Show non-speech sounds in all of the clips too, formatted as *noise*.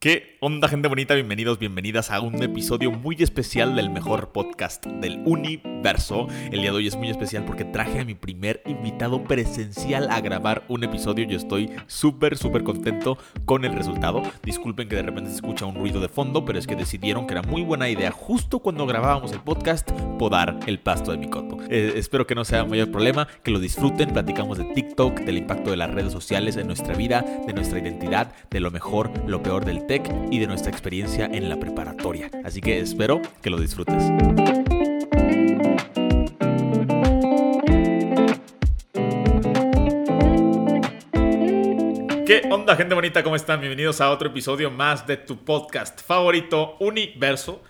¿Qué onda gente bonita? Bienvenidos, bienvenidas a un episodio muy especial del mejor podcast del universo. El día de hoy es muy especial porque traje a mi primer invitado presencial a grabar un episodio. Yo estoy súper, súper contento con el resultado. Disculpen que de repente se escucha un ruido de fondo, pero es que decidieron que era muy buena idea justo cuando grabábamos el podcast podar el pasto de mi coto. Eh, espero que no sea mayor problema, que lo disfruten. Platicamos de TikTok, del impacto de las redes sociales en nuestra vida, de nuestra identidad, de lo mejor, lo peor del y de nuestra experiencia en la preparatoria. Así que espero que lo disfrutes. ¿Qué onda gente bonita? ¿Cómo están? Bienvenidos a otro episodio más de tu podcast favorito, Universo.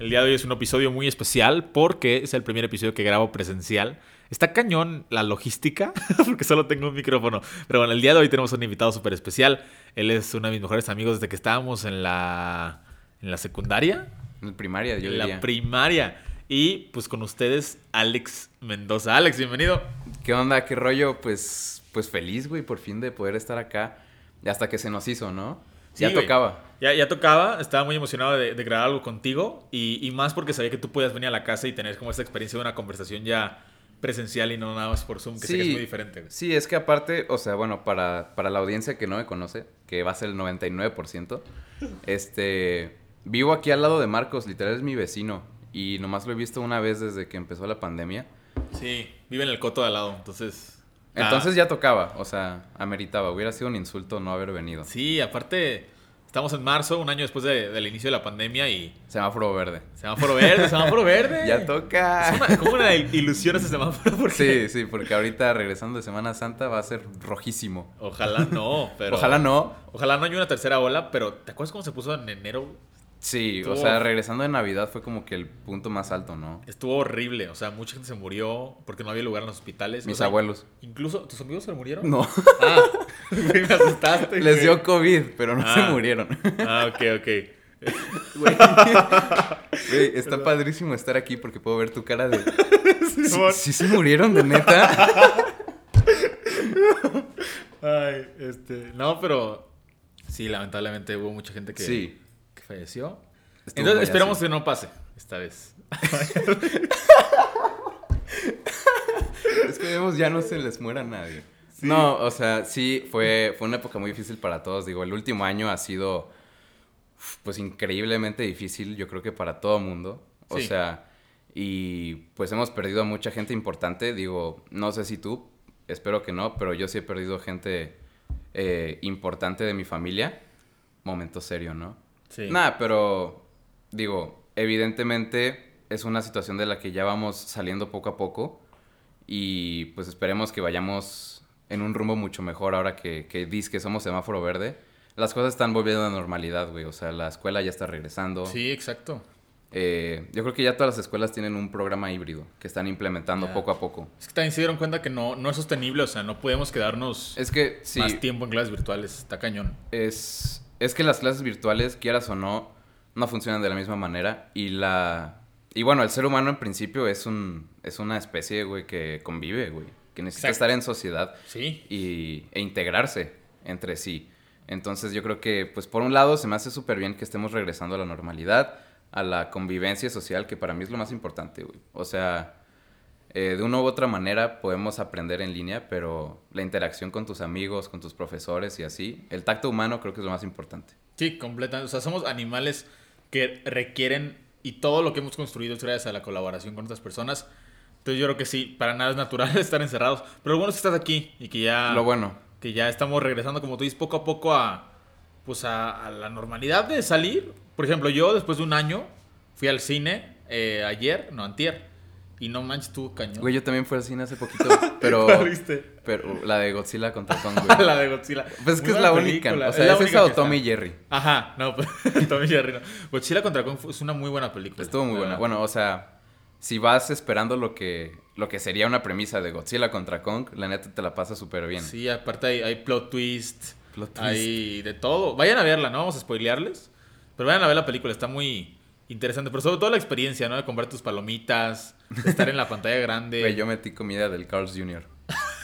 El día de hoy es un episodio muy especial porque es el primer episodio que grabo presencial. Está cañón la logística, *laughs* porque solo tengo un micrófono. Pero bueno, el día de hoy tenemos un invitado súper especial. Él es uno de mis mejores amigos desde que estábamos en la, en la secundaria. En la primaria, yo En diría. la primaria. Y pues con ustedes, Alex Mendoza. Alex, bienvenido. ¿Qué onda? ¿Qué rollo? Pues, pues feliz, güey, por fin de poder estar acá. Hasta que se nos hizo, ¿no? Sí, ya güey. tocaba. Ya, ya tocaba, estaba muy emocionado de, de grabar algo contigo y, y más porque sabía que tú podías venir a la casa y tener como esta experiencia de una conversación ya presencial y no nada más por Zoom, que sé que es muy diferente. güey. Sí, es que aparte, o sea, bueno, para, para la audiencia que no me conoce, que va a ser el 99%, *laughs* este, vivo aquí al lado de Marcos, literal es mi vecino. Y nomás lo he visto una vez desde que empezó la pandemia. Sí, vive en el coto de al lado, entonces... ah, Entonces ya tocaba, o sea, ameritaba. Hubiera sido un insulto no haber venido. Sí, aparte, estamos en marzo, un año después de- del inicio de la pandemia y... Semáforo verde. Semáforo verde, semáforo verde. *laughs* Ya toca. Es una, como una ilusión ese semáforo porque... Sí, sí, porque ahorita regresando de Semana Santa va a ser rojísimo. Ojalá no, pero... Ojalá no. Ojalá no haya una tercera ola, pero ¿te acuerdas cómo se puso en enero? Sí, Estuvo- o sea, regresando de Navidad fue como que el punto más alto, ¿no? Estuvo horrible, o sea, mucha gente se murió porque no había lugar en los hospitales. Mis O sea, abuelos. Incluso, ¿tus amigos se murieron? No, Ah, *laughs* me asustaste. les güey. dio COVID, pero no se Ah. murieron. Ah, ok, ok. *laughs* Güey, Güey, está padrísimo estar aquí porque puedo ver tu cara de... *laughs* ¿Sí, sí se murieron de neta? Ay, este. No, pero. Sí, lamentablemente hubo mucha gente que, Sí. Que falleció. Estuvo Entonces esperamos que no pase esta vez. Esperemos ya no se les muera nadie. No, o sea, sí, fue, fue una época muy difícil para todos. Digo, el último año ha sido, pues, increíblemente difícil, yo creo que para todo mundo. O Sí. sea, y pues hemos perdido a mucha gente importante. Digo, no sé si tú, espero que no, pero yo sí he perdido gente eh, importante de mi familia. Momento serio, ¿no? Sí. Nada, pero digo, evidentemente es una situación de la que ya vamos saliendo poco a poco y pues esperemos que vayamos en un rumbo mucho mejor ahora que, que dices que somos semáforo verde. Las cosas están volviendo a la normalidad, güey. O sea, la escuela ya está regresando. Sí, exacto. Eh, yo creo que ya todas las escuelas tienen un programa híbrido que están implementando poco a poco. Es que también se dieron cuenta que no, no es sostenible, o sea, no podemos quedarnos Es que sí, más tiempo en clases virtuales. Está cañón. es, es que las clases virtuales, quieras o no, no funcionan de la misma manera. Y la. Y bueno, el ser humano en principio es un. es una especie, güey, que convive, güey. Que necesita Exacto. estar en sociedad Sí. y, e integrarse entre sí. Entonces yo creo que, pues por un lado, se me hace súper bien que estemos regresando a la normalidad, a la convivencia social, que para mí es lo más importante, güey. O sea, eh, de una u otra manera podemos aprender en línea, pero la interacción con tus amigos, con tus profesores y así, el tacto humano creo que es lo más importante. Sí, completamente. O sea, somos animales que requieren y todo lo que hemos construido es gracias a la colaboración con otras personas. Entonces yo creo que sí, para nada es natural *laughs* estar encerrados. Pero lo bueno es que estás aquí y que ya, Lo bueno. que ya estamos regresando, como tú dices, poco a poco a, pues a, a la normalidad de salir. Por ejemplo, yo después de un año fui al cine eh, ayer, no, antier. Y no manches, tú cañón. Güey, yo también fui al cine hace poquito, *laughs* pero, ¿Cuál viste? pero la de Godzilla contra Kong, *laughs* güey. la de Godzilla. Pues es que Muy es la buena única. película. O sea, la es única esa o. Tommy y Jerry. Ajá, no, pues *laughs* Tommy Jerry no. Godzilla contra Kong es una muy buena película. Estuvo muy la buena. Bueno, o sea, si vas esperando lo que, lo que sería una premisa de Godzilla contra Kong, la neta te la pasa súper bien. Sí, aparte hay, hay plot twist, Plot twist. hay de todo. Vayan a verla, no vamos a spoilearles, pero vayan a ver la película, está muy interesante, pero sobre todo la experiencia, ¿no? De comprar tus palomitas, de estar en la pantalla grande. Güey, yo metí comida del Carl's Jr.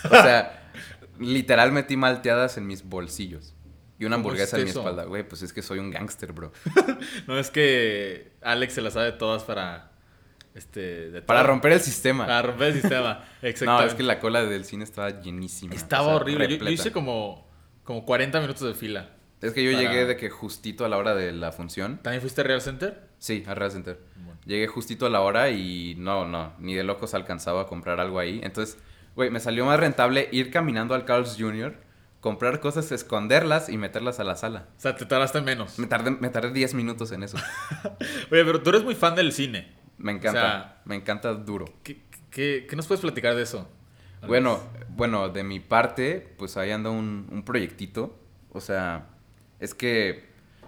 O sea, literal metí malteadas en mis bolsillos. Y una ¿Cómo hamburguesa en mi espalda. Güey, pues es que soy un gángster, bro. *laughs* No es que Alex se las sabe todas para. Este. de Para romper el sistema. Para romper el sistema. *laughs* no, Exacto. es que la cola del cine estaba llenísima. Estaba o sea, horrible. Yo- hice como, como 40 minutos de fila. Es que yo para- llegué de que justito a la hora de la función. ¿También fuiste a Real Center? Sí, a Real Center. Bueno. Llegué justito a la hora y no, no, ni de locos alcanzaba a comprar algo ahí. Entonces, güey, me salió más rentable ir caminando al Carl's Jr., comprar cosas, esconderlas y meterlas a la sala. O sea, te tardaste menos. Me tardé, me tardé 10 minutos en eso. *laughs* Oye, pero tú eres muy fan del cine. Me encanta, O sea- me encanta duro. ¿Qué, qué, qué nos puedes platicar de eso? Bueno, bueno, de mi parte, pues ahí anda un, un proyectito. O sea, es que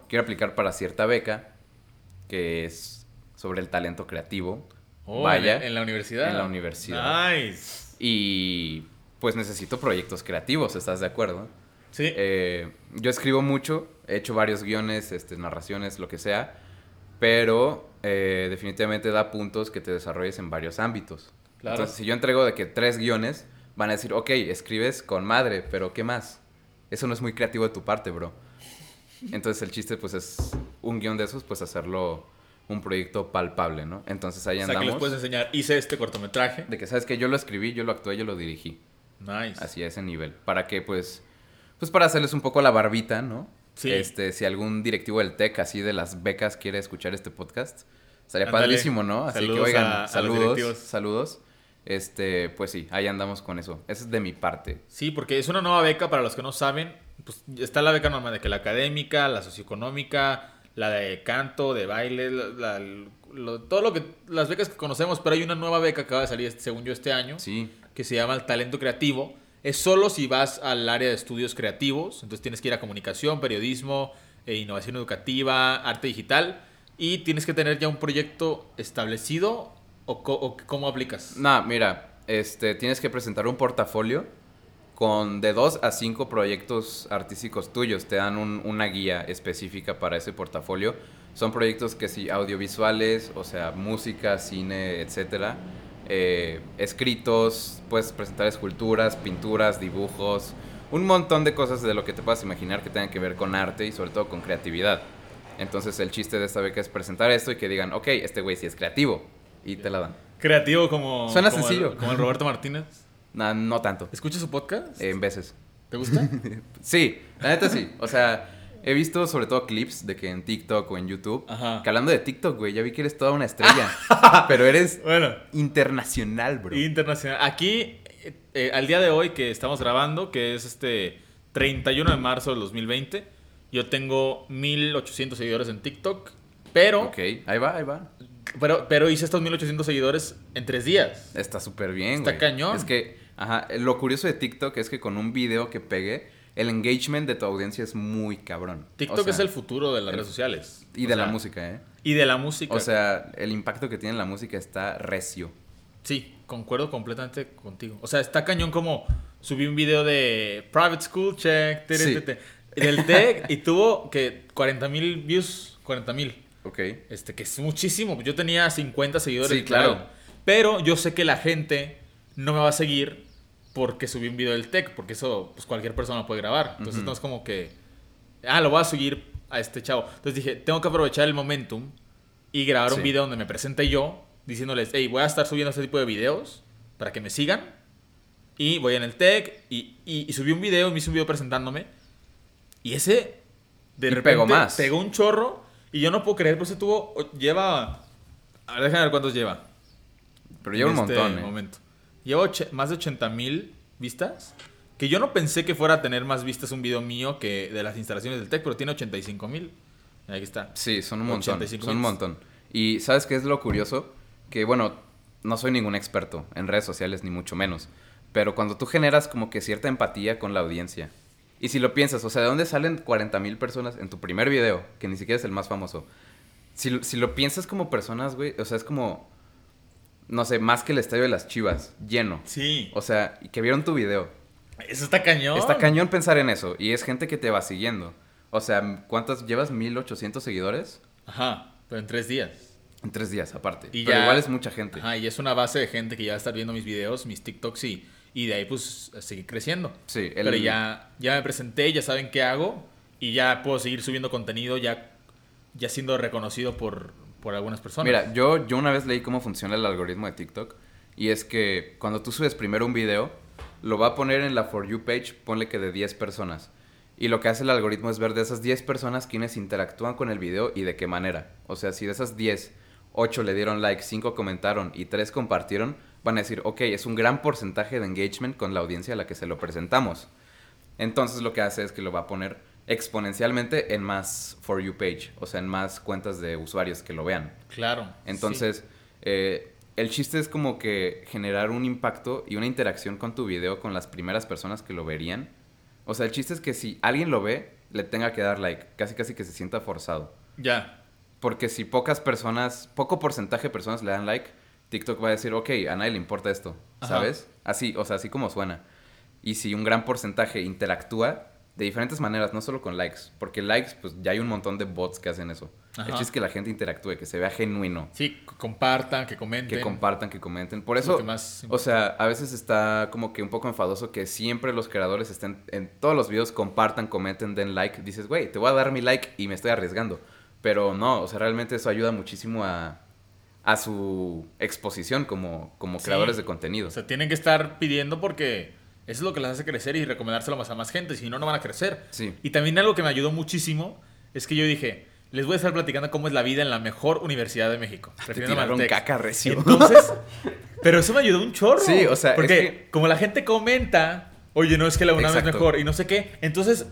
quiero aplicar para cierta beca que es sobre el talento creativo. Oh, Vaya. En, la universidad. En la universidad. Nice. Y pues necesito proyectos creativos, ¿estás de acuerdo? Sí. Eh, yo escribo mucho, he hecho varios guiones, este, narraciones, lo que sea, pero eh, definitivamente da puntos que te desarrolles en varios ámbitos. Claro. Entonces, si yo entrego de que tres guiones, van a decir, ok, escribes con madre, pero ¿qué más? Eso no es muy creativo de tu parte, bro. Entonces el chiste pues es un guion de esos, pues hacerlo un proyecto palpable, ¿no? Entonces ahí o sea, que les andamos. puedes enseñar. Hice este cortometraje. De que, ¿sabes que Yo lo escribí, yo lo actué, yo lo dirigí. Nice. Así a ese nivel. Para que, pues, pues para hacerles un poco la barbita, ¿no? Sí. Este, si algún directivo del TEC, así de las becas, quiere escuchar este podcast, estaría padrísimo, ¿no? Así Saludos que, oigan, a- saludos, saludos. Este, pues sí, ahí andamos con eso. Eso es de mi parte. Sí, porque es una nueva beca para los que no saben. Pues está la beca normal de que la académica, la socioeconómica, la de canto, de baile, la- la- lo- todo lo que las becas que conocemos, pero hay una nueva beca que acaba de salir este- según yo este año, Sí, que se llama el talento creativo. Es solo si vas al área de estudios creativos, entonces tienes que ir a comunicación, periodismo, eh, innovación educativa, arte digital y tienes que tener ya un proyecto establecido o, o cómo aplicas. Nah, mira, este, tienes que presentar un portafolio con de dos a cinco proyectos artísticos tuyos. Te dan un- una guía específica para ese portafolio. Son proyectos que sí, audiovisuales, o sea, música, cine, etcétera. Eh, escritos, puedes presentar esculturas, pinturas, dibujos, un montón de cosas de lo que te puedas imaginar que tengan que ver con arte y sobre todo con creatividad. Entonces el chiste de esta beca es presentar esto y que digan, ok, este güey sí es creativo. Y te la dan. Creativo como... Suena como el- sencillo. como el Roberto Martínez. No tanto. ¿Escuchas su podcast? En veces. ¿Te gusta? *laughs* Sí, la neta sí. O sea, he visto sobre todo clips de que en TikTok o en YouTube. Ajá. Que hablando de TikTok, güey, ya vi que eres toda una estrella. *laughs* pero eres bueno, internacional, bro. internacional. Aquí, eh, eh, al día de hoy que estamos grabando, que es este 31 de marzo del 2020, yo tengo 1800 seguidores en TikTok, pero, Ok, ahí va, ahí va. pero, pero hice estos 1800 seguidores en tres días. Está súper bien, Está güey. cañón. Es que, ajá, lo curioso de TikTok es que con un video que pegue, el engagement de tu audiencia es muy cabrón. TikTok O sea, es el futuro de las el- redes sociales. Y O de la música, ¿eh? Y de la música. O sea, el impacto que tiene la música está recio. Sí, concuerdo completamente contigo. O sea, está cañón como subí un video de Private School Check, tere, Sí. tere, del *laughs* TEC y tuvo que 40 mil views, 40 mil. Ok. Este, que es muchísimo. Yo tenía 50 seguidores. Sí, claro. Pero yo sé que la gente no me va a seguir porque subí un video del tech, porque eso pues cualquier persona puede grabar. Entonces Ujú. no es como que, ah, lo voy a seguir a este chavo. Entonces dije, tengo que aprovechar el momentum y grabar un video donde me presente yo, diciéndoles, hey, voy a estar subiendo este tipo de videos para que me sigan. Y voy en el tech y, y- y subí un video, me hice un video presentándome. Y ese, de Y repente, pegó más. pegó un chorro. Y yo no puedo creer, pues se tuvo, lleva, a ver, déjame ver cuántos lleva. Pero lleva un en este montón, ¿eh? momento. Lleva más de 80 mil vistas. Que yo no pensé que fuera a tener más vistas un video mío que de las instalaciones del TEC, pero tiene 85 mil. Ahí está. Sí, son un montón. 85 Son un montón. Y ¿sabes qué es lo curioso? Que bueno, no soy ningún experto en redes sociales, ni mucho menos. Pero cuando tú generas como que cierta empatía con la audiencia. Y si lo piensas, o sea, ¿de dónde salen 40 mil personas en tu primer video? Que ni siquiera es el más famoso. Si, si lo piensas como personas, güey, o sea, es como, no sé, más que el estadio de las chivas, lleno. Sí. O sea, que vieron tu video. Eso está cañón. Está cañón pensar en eso. Y es gente que te va siguiendo. O sea, ¿cuántas llevas? ¿1800 seguidores? Ajá. Pero en tres días. En tres días, aparte. Y Pero ya- igual es mucha gente. Ajá, y es una base de gente que ya va a estar viendo mis videos, mis TikToks y, y de ahí pues seguir creciendo. Sí, el- Pero ya, ya me presenté, ya saben qué hago y ya puedo seguir subiendo contenido ya, ya siendo reconocido por, por algunas personas. Mira, yo, yo una vez leí cómo funciona el algoritmo de TikTok y es que cuando tú subes primero un video, lo va a poner en la For You page, ponle que de 10 personas. Y lo que hace el algoritmo es ver de esas 10 personas quienes interactúan con el video y de qué manera. O sea, si de esas 10, 8 le dieron like, 5 comentaron y 3 compartieron, van a decir, ok, es un gran porcentaje de engagement con la audiencia a la que se lo presentamos. Entonces lo que hace es que lo va a poner exponencialmente en más For You page, o sea, en más cuentas de usuarios que lo vean. Claro. Entonces, eh, el chiste es como que generar un impacto y una interacción con tu video con las primeras personas que lo verían. O sea, el chiste es que si alguien lo ve, le tenga que dar like, casi casi que se sienta forzado. Ya. Porque si pocas personas, poco porcentaje de personas le dan like, TikTok va a decir, ok, a nadie le importa esto, ¿sabes? Así, o sea, así como suena. Y si un gran porcentaje interactúa, de diferentes maneras, no solo con likes, porque likes, pues ya hay un montón de bots que hacen eso. El chiste es que la gente interactúe, que se vea genuino. Sí, compartan, que comenten. Que compartan, que comenten. Por eso, o sea, a veces está como que un poco enfadoso que siempre los creadores estén en todos los videos, compartan, comenten, den like. Dices, güey, te voy a dar mi like y me estoy arriesgando. Pero no, o sea, realmente eso ayuda muchísimo a, a su exposición como, como creadores de contenido. O sea, tienen que estar pidiendo porque eso es lo que les hace crecer y recomendárselo más a más gente. Si no, no van a crecer. Sí. Y también algo que me ayudó muchísimo es que yo dije, les voy a estar platicando cómo es la vida en la mejor universidad de México. Refiriéndome a caca recio. Entonces, *laughs* pero eso me ayudó un chorro. Sí, o sea, porque como la gente comenta, oye, no es que la UNAM es mejor y no sé qué, entonces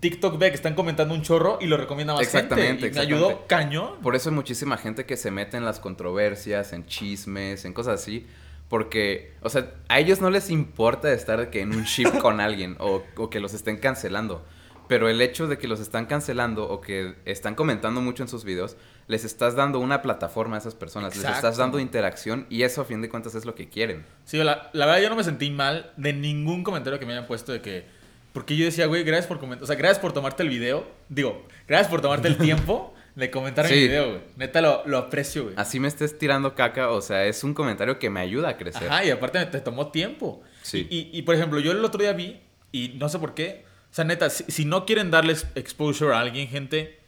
TikTok ve que están comentando un chorro y lo recomienda más exactamente, gente. Y me ayudó cañón. Por eso hay muchísima gente que se mete en las controversias, en chismes, en cosas así porque, o sea, a ellos no les importa estar que en un ship *laughs* con alguien o, que los estén cancelando. Pero el hecho de que los están cancelando o que están comentando mucho en sus videos, les estás dando una plataforma a esas personas, les estás dando interacción y eso a fin de cuentas es lo que quieren. Sí, la, la verdad yo no me sentí mal de ningún comentario que me hayan puesto de que... Porque yo decía, güey, gracias por comentar, o sea, gracias por tomarte el video, digo, gracias por tomarte el *laughs* tiempo de comentar el video, güey. Neta, lo, lo aprecio, güey. Así me estés tirando caca, o sea, es un comentario que me ayuda a crecer. Ajá, y aparte te tomó tiempo. Sí. Y, y, por ejemplo, yo el otro día vi, y no sé por qué, o sea, neta, si, no quieren darles exposure a alguien, gente,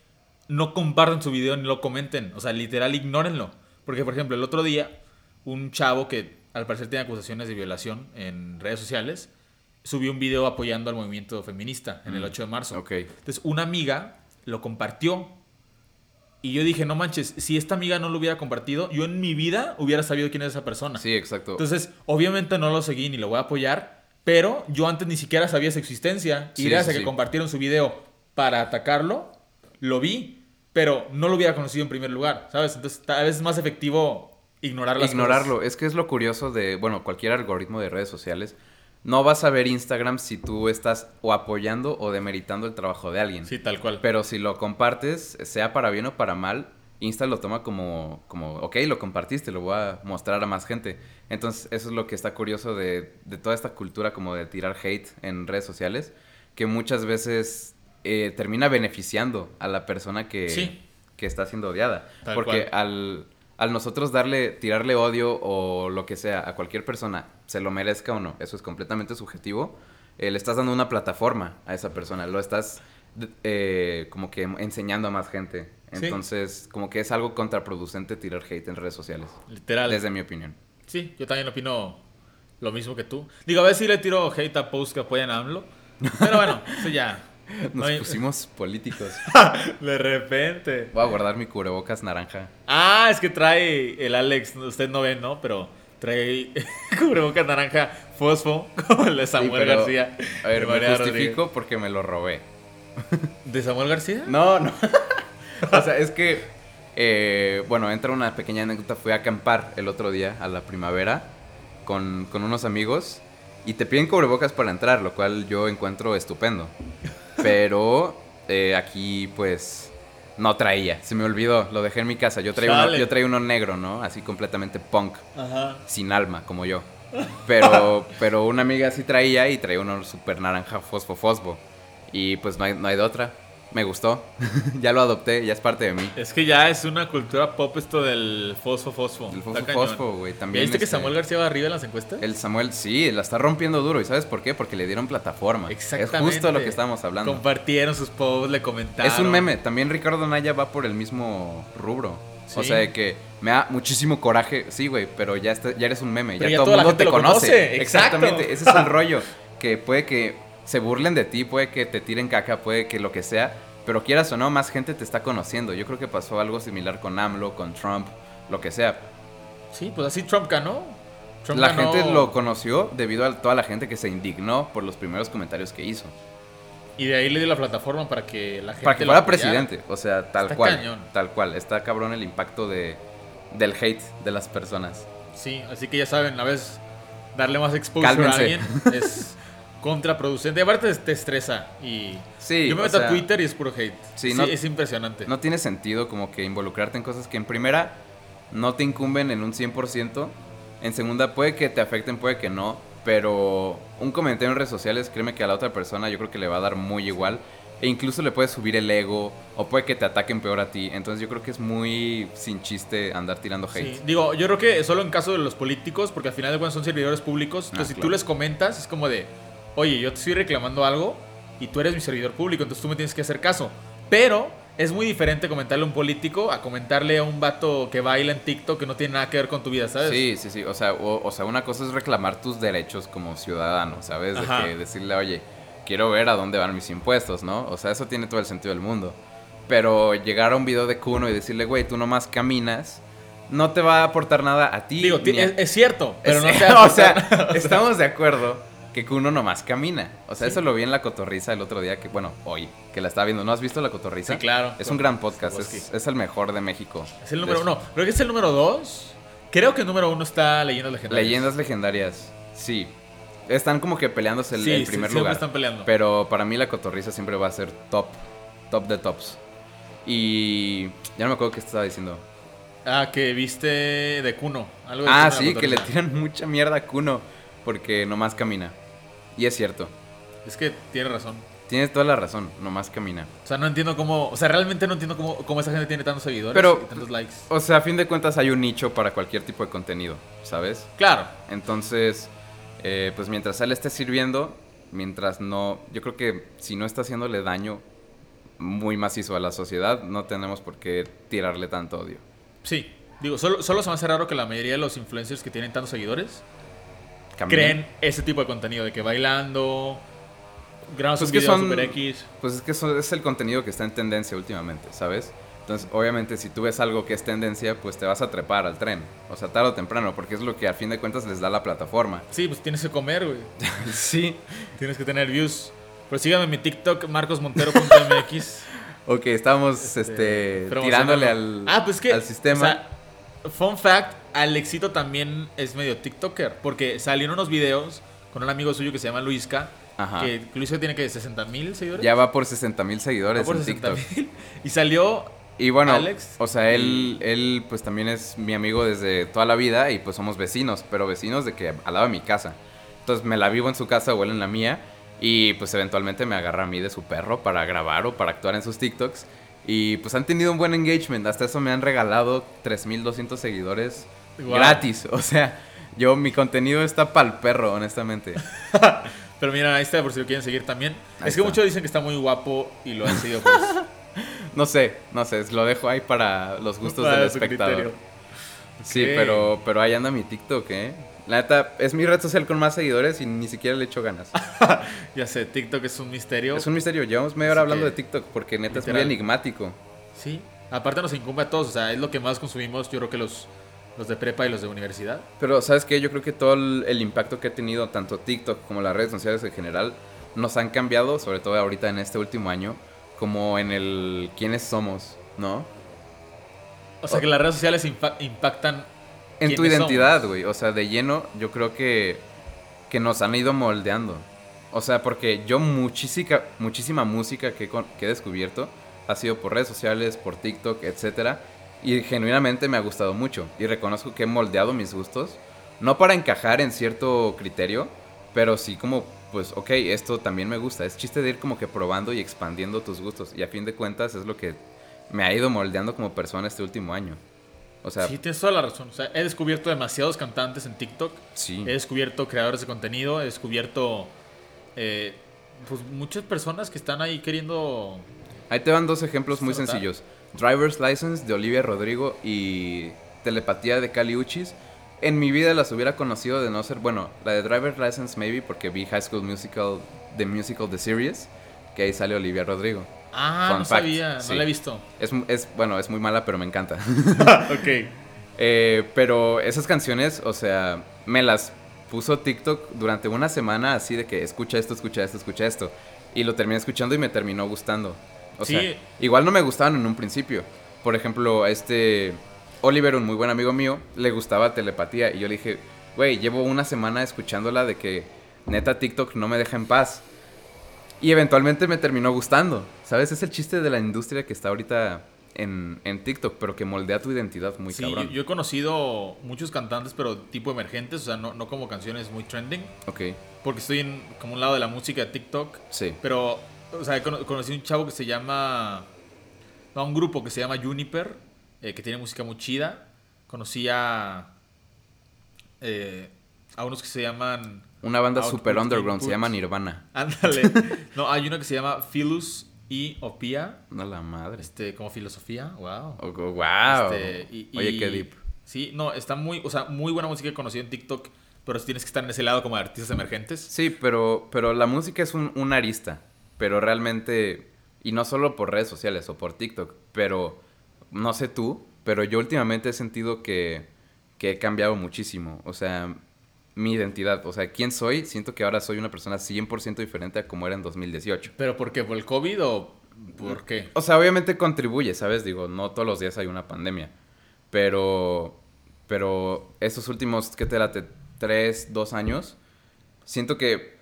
no compartan su video ni lo comenten. O sea, literal, ignórenlo. Porque, por ejemplo, el otro día, un chavo que al parecer tiene acusaciones de violación en redes sociales, subió un video apoyando al movimiento feminista en el 8 mm, de marzo. Ok. Entonces, una amiga lo compartió y yo dije, no manches, si esta amiga no lo hubiera compartido, yo en mi vida hubiera sabido quién es esa persona. Sí, exacto. Entonces, obviamente no lo seguí ni lo voy a apoyar, pero yo antes ni siquiera sabía su existencia. y gracias a que compartieron su video para atacarlo, lo vi, pero no lo hubiera conocido en primer lugar, ¿sabes? Entonces, tal vez es más efectivo ignorar las Ignorarlo. Es que es lo curioso de, bueno, cualquier algoritmo de redes sociales no vas a ver Instagram si tú estás o apoyando o demeritando el trabajo de alguien. Sí, tal cual. Pero si lo compartes, sea para bien o para mal, Insta lo toma como, como ok, lo compartiste, lo voy a mostrar a más gente. Entonces, eso es lo que está curioso de, de toda esta cultura como de tirar hate en redes sociales, que muchas veces eh, termina beneficiando a la persona que, que está siendo odiada. Porque al al nosotros darle, tirarle odio o lo que sea a cualquier persona, se lo merezca o no, eso es completamente subjetivo, eh, le estás dando una plataforma a esa persona, lo estás eh, como que enseñando a más gente. Entonces, como que es algo contraproducente tirar hate en redes sociales. Literal. Desde mi opinión. Sí, yo también opino lo mismo que tú. Digo, a ver si le tiro hate a posts que apoyan a AMLO. Pero bueno, eso ya. *laughs* Nos pusimos políticos. *laughs* de repente. Voy a guardar mi cubrebocas naranja. Ah, es que trae el Alex, usted no ve, ¿no? Pero trae *laughs* cubrebocas naranja fosfo, como el de Samuel García. A ver, me justifico porque me lo robé. ¿De Samuel García? No, no. o sea, es que, eh, bueno, entra una pequeña anécdota. Fui a acampar el otro día a la primavera con, con unos amigos y te piden cubrebocas para entrar, lo cual yo encuentro estupendo. Pero eh, aquí, pues, no traía. Se me olvidó, lo dejé en mi casa. Yo traía, uno, yo traía uno negro, ¿no? Así completamente punk. Sin alma, como yo. Pero, *laughs* pero una amiga sí traía y traía uno súper naranja fosfo fosfo. Y pues no hay, no hay de otra. Me gustó. *laughs* ya lo adopté, ya es parte de mí. Es que ya es una cultura pop esto del fosfo fosfo. El fosfo fosfo, güey. También. ¿Viste que este, Samuel García va arriba en las encuestas? El Samuel, sí, la está rompiendo duro. ¿Y sabes por qué? Porque le dieron plataforma. Exactamente. Es justo lo que estábamos hablando. Compartieron sus posts, le comentaron. Es un meme. También Ricardo Naya va por el mismo rubro. O Sí. sea, de que me da muchísimo coraje. Sí, güey, pero ya, está- ya eres un meme. Pero ya, todo el mundo te conoce. conoce. Exactamente. Ese es el rollo. Que puede que se burlen de ti, puede que te tiren caca, puede que lo que sea. Pero quieras o no, más gente te está conociendo. Yo creo que pasó algo similar con AMLO, con Trump, lo que sea. Sí, pues así Trump ganó. Trump la ganó- gente lo conoció debido a toda la gente que se indignó por los primeros comentarios que hizo. Y de ahí le dio la plataforma para que la gente. Para que fuera presidente, o sea, tal Está cual. cañón. Tal cual. Está cabrón el impacto de, del hate de las personas. Sí, así que ya saben, a veces darle más exposure Cálmense. a alguien es *laughs* contraproducente. Aparte te estresa. Y Sí, yo me meto sea, a Twitter y es puro hate. sí, Sí, no- es impresionante. No tiene sentido como que involucrarte en cosas que en primera no te incumben en un 100%. En segunda puede que te afecten, puede que no. Pero un comentario en redes sociales, créeme que a la otra persona yo creo que le va a dar muy igual. E incluso le puede subir el ego o puede que te ataquen peor a ti. Entonces yo creo que es muy sin chiste andar tirando hate. Sí, digo, yo creo que solo en caso de los políticos, porque al final de cuentas son servidores públicos. Entonces, Ah, si tú les comentas, es como de, oye, yo te estoy reclamando algo y tú eres mi servidor público, entonces tú me tienes que hacer caso. Pero es muy diferente comentarle a un político a comentarle a un vato que baila en TikTok que no tiene nada que ver con tu vida, ¿sabes? Sí, sí, sí. O sea, o, o sea, una cosa es reclamar tus derechos como ciudadano, ¿sabes? De que decirle, oye, quiero ver a dónde van mis impuestos, ¿no? O sea, eso tiene todo el sentido del mundo. Pero llegar a un video de Kuno y decirle, güey, tú nomás caminas, no te va a aportar nada a ti. Digo, a- es, es cierto, pero no te *laughs* o sea, estamos de acuerdo que Kuno nomás camina. O sea, Sí. eso lo vi en La Cotorriza el otro día, que bueno, hoy, que la estaba viendo. ¿No has visto La Cotorriza? Sí, claro. Es un gran podcast, es, el mejor de México. Es el número uno. Creo que es el número dos. Creo que el número uno está Leyendas Legendarias. Leyendas legendarias, sí. Están como que peleándose el, Sí, el sí, primer siempre lugar. están peleando. Pero para mí la cotorriza siempre va a ser top. Top de tops. Y ya no me acuerdo qué estaba diciendo. Ah, que viste de Kuno. Algo de Ah, Kuno sí, que le tiran mucha mierda a Kuno. Porque nomás camina. Y es cierto. Es que tiene razón. Tienes toda la razón, nomás camina. O sea, no entiendo cómo. O sea, realmente no entiendo cómo, cómo esa gente tiene tantos seguidores Pero- y tantos likes. O sea, a fin de cuentas hay un nicho para cualquier tipo de contenido, ¿sabes? Claro. Entonces, eh, pues mientras él esté sirviendo, mientras no, yo creo que si no está haciéndole daño muy macizo a la sociedad, no tenemos por qué tirarle tanto odio. Sí. Digo, solo, solo se me hace raro que la mayoría de los influencers que tienen tantos seguidores Creen ese tipo de contenido, de que bailando, grabas Pues son- super X. Pues es que eso es el contenido que está en tendencia últimamente, ¿sabes? Entonces, obviamente, si tú ves algo que es tendencia, pues te vas a trepar al tren. O sea, tarde o temprano, porque es lo que a fin de cuentas les da la plataforma. Sí, pues tienes que comer, güey. *laughs* sí. tienes que tener views. Pero síganme en mi TikTok, marcosmontero.mx. Ok, estábamos este, promocionando. tirándole al, Ah, pues que. al sistema. o sea, fun fact: Alexito también es medio TikToker. Porque salieron unos videos con un amigo suyo que se llama Luisca. Ajá. Que Luisca tiene que 60 mil seguidores. ya va por 60 mil seguidores por en 60 TikTok. *laughs* Y salió. Y bueno, Alex. o sea, él, él pues también es mi amigo desde toda la vida y pues somos vecinos, pero vecinos de que al lado de mi casa. Entonces me la vivo en su casa o él en la mía y pues eventualmente me agarra a mí de su perro para grabar o para actuar en sus TikToks. Y pues han tenido un buen engagement, hasta eso me han regalado 3.200 seguidores Wow. gratis. O sea, yo mi contenido está pa'l perro, honestamente. *laughs* Pero mira, ahí está por si lo quieren seguir también. Ahí es que está. muchos dicen que está muy guapo y lo han seguido pues. *laughs* No sé, no sé, lo dejo ahí para los gustos para del espectador. criterio. Sí, pero, pero ahí anda mi TikTok, ¿eh? La neta, es mi red social con más seguidores y ni siquiera le echo ganas. *laughs* Ya sé, TikTok es un misterio. es un misterio, llevamos media hora hablando de TikTok porque neta es muy enigmático. Sí. Aparte nos incumbe a todos. O sea, es lo que más consumimos, yo creo que los, los de prepa y los de universidad. Pero, ¿sabes qué? Yo creo que todo el, el impacto que ha tenido tanto TikTok como las redes sociales en general nos han cambiado, sobre todo ahorita en este último año, como en el quiénes somos, ¿no? O sea, que las redes sociales impa- impactan En tu identidad, güey. O sea, de lleno, yo creo que, que nos han ido moldeando. O sea, porque yo muchísima, muchísima música que, que he descubierto ha sido por redes sociales, por TikTok, etcétera. Y genuinamente me ha gustado mucho. Y reconozco que he moldeado mis gustos. No para encajar en cierto criterio, pero sí como pues, ok, esto también me gusta. Es chiste de ir como que probando y expandiendo tus gustos. Y a fin de cuentas es lo que me ha ido moldeando como persona este último año. O sea, sí, tienes toda la razón. O sea, he descubierto demasiados cantantes en TikTok. Sí. He descubierto creadores de contenido. He descubierto eh, pues muchas personas que están ahí queriendo. Ahí te van dos ejemplos muy sencillos: Driver's License de Olivia Rodrigo y Telepatía de Cali Uchis. En mi vida las hubiera conocido de no ser. Bueno, la de Driver's License, maybe, porque vi High School Musical, The Musical, The Series, que ahí sale Olivia Rodrigo. Ah, no sabía, no la he visto. Es, es, bueno, es muy mala, pero me encanta. *laughs* *laughs* ok. Eh, pero esas canciones, o sea, me las puso TikTok durante una semana así de que escucha esto, escucha esto, escucha esto. Y lo terminé escuchando y me terminó gustando. O sea, igual no me gustaban en un principio. Por ejemplo, a este Oliver, un muy buen amigo mío, le gustaba telepatía. Y yo le dije, güey, llevo una semana escuchándola de que neta TikTok no me deja en paz. Y eventualmente me terminó gustando. ¿Sabes? Es el chiste de la industria que está ahorita en, TikTok, pero que moldea tu identidad muy sí, cabrón. Yo, yo, he conocido muchos cantantes, pero tipo emergentes, o sea, no, no como canciones muy trending. Ok. Porque estoy en como un lado de la música de TikTok. Sí. Pero, o sea, conocí un chavo que se llama. No, un grupo que se llama Juniper, eh, que tiene música muy chida. Conocí a. Eh, a unos que se llaman. Una banda super underground, se llama Nirvana. Ándale. *laughs* no, hay uno que se llama Philus y Opia. No la madre. Este, como filosofía, wow. Oh, wow. Este, Oye, qué deep. Sí, no, está muy, o sea, muy buena música que conocí en TikTok, pero tienes que estar en ese lado como de artistas emergentes. Sí, pero, pero la música es un, un arista, pero realmente, y no solo por redes sociales o por TikTok, pero no sé tú, pero yo últimamente he sentido que, que he cambiado muchísimo. O sea, mi identidad. O sea, quién soy, siento que ahora soy una persona 100% diferente a como era en 2018. ¿Pero por qué? ¿Por el COVID o por qué? O sea, obviamente contribuye, ¿sabes? Digo, no todos los días hay una pandemia. Pero, pero estos últimos, ¿qué te late? Tres, dos años, siento que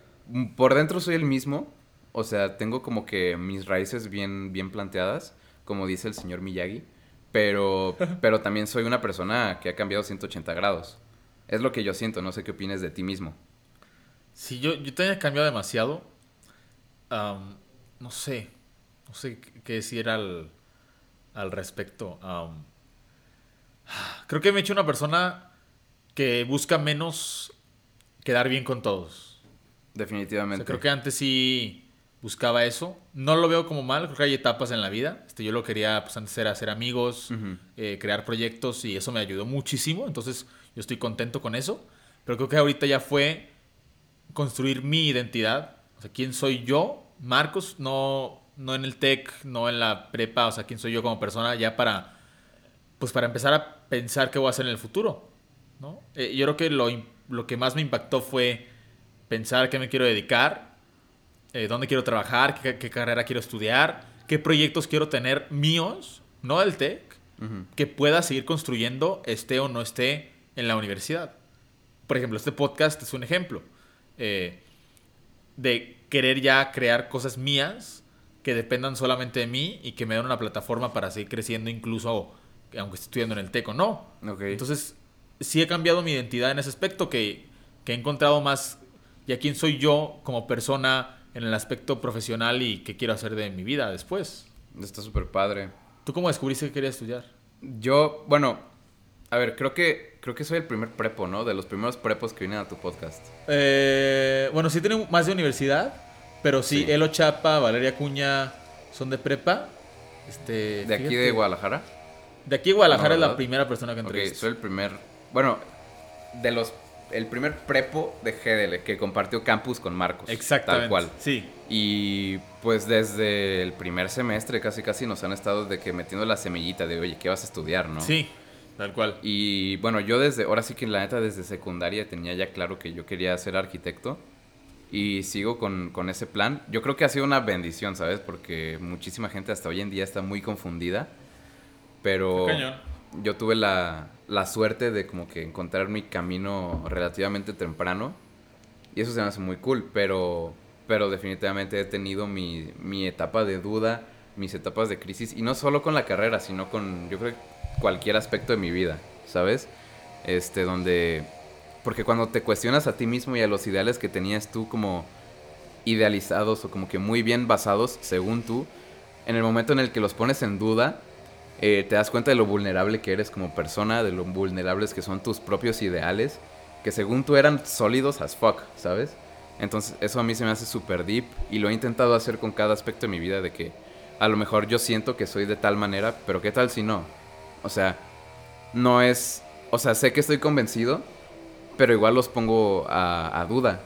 por dentro soy el mismo. O sea, tengo como que mis raíces bien, bien planteadas, como dice el señor Miyagi. Pero, *laughs* pero también soy una persona que ha cambiado 180 grados. Es lo que yo siento, no sé qué opinas de ti mismo. Sí, yo, yo también he cambiado demasiado. no sé, no sé qué decir al, al respecto. creo que me he hecho una persona que busca menos quedar bien con todos. Definitivamente. creo que antes sí buscaba eso. No lo veo como mal, creo que hay etapas en la vida. Este, yo lo quería, pues antes era hacer amigos, eh, crear proyectos y eso me ayudó muchísimo. Entonces yo estoy contento con eso. Pero creo que ahorita ya fue construir mi identidad. O sea, quién soy yo, Marcos, no, no en el tech, no en la prepa, o sea, quién soy yo como persona, ya para, pues para empezar a pensar qué voy a hacer en el futuro. ¿no? Eh, yo creo que lo, lo, que más me impactó fue pensar qué me quiero dedicar, eh, dónde quiero trabajar, qué, qué, carrera quiero estudiar, qué proyectos quiero tener míos, no del tech, que pueda seguir construyendo, esté o no esté en la universidad. Por ejemplo, este podcast es un ejemplo eh, de querer ya crear cosas mías que dependan solamente de mí y que me den una plataforma para seguir creciendo incluso aunque esté estudiando en el TEC o no. Entonces, sí he cambiado mi identidad en ese aspecto que, que he encontrado más ya quién soy yo como persona en el aspecto profesional y qué quiero hacer de mi vida después. Está súper padre. ¿Tú cómo descubriste que querías estudiar? Yo, bueno, a ver, creo que creo que soy el primer prepo, ¿no? De los primeros prepos que vienen a tu podcast. Eh, bueno, sí tienen más de universidad, pero sí, Elo Chapa, Valeria Cuña son de prepa. Este, ¿De aquí de Guadalajara? De aquí de Guadalajara es la primera persona que entrevisté. Ok, soy el primer... Bueno, de los... El primer prepo de GDL que compartió campus con Marcos. Exactamente. Tal cual. Sí. Y pues desde el primer semestre casi casi nos han estado de que metiendo la semillita de, oye, ¿qué vas a estudiar, no? Sí. Tal cual. Y bueno, yo desde, ahora sí que la neta desde secundaria tenía ya claro que yo quería ser arquitecto y sigo con, con, ese plan. Yo creo que ha sido una bendición, ¿sabes? Porque muchísima gente hasta hoy en día está muy confundida, pero yo tuve la, la suerte de como que encontrar mi camino relativamente temprano y eso se me hace muy cool, pero, pero definitivamente he tenido mi, mi etapa de duda, mis etapas de crisis y no solo con la carrera, sino con, yo creo cualquier aspecto de mi vida, ¿sabes? Este, donde... Porque cuando te cuestionas a ti mismo y a los ideales que tenías tú como idealizados o como que muy bien basados, según tú, en el momento en el que los pones en duda, eh, te das cuenta de lo vulnerable que eres como persona, de lo vulnerables que son tus propios ideales, que según tú eran sólidos as fuck, ¿sabes? Entonces eso a mí se me hace súper deep y lo he intentado hacer con cada aspecto de mi vida de que a lo mejor yo siento que soy de tal manera, pero ¿qué tal si no? O sea, no es... O sea, sé que estoy convencido, pero igual los pongo a, a duda.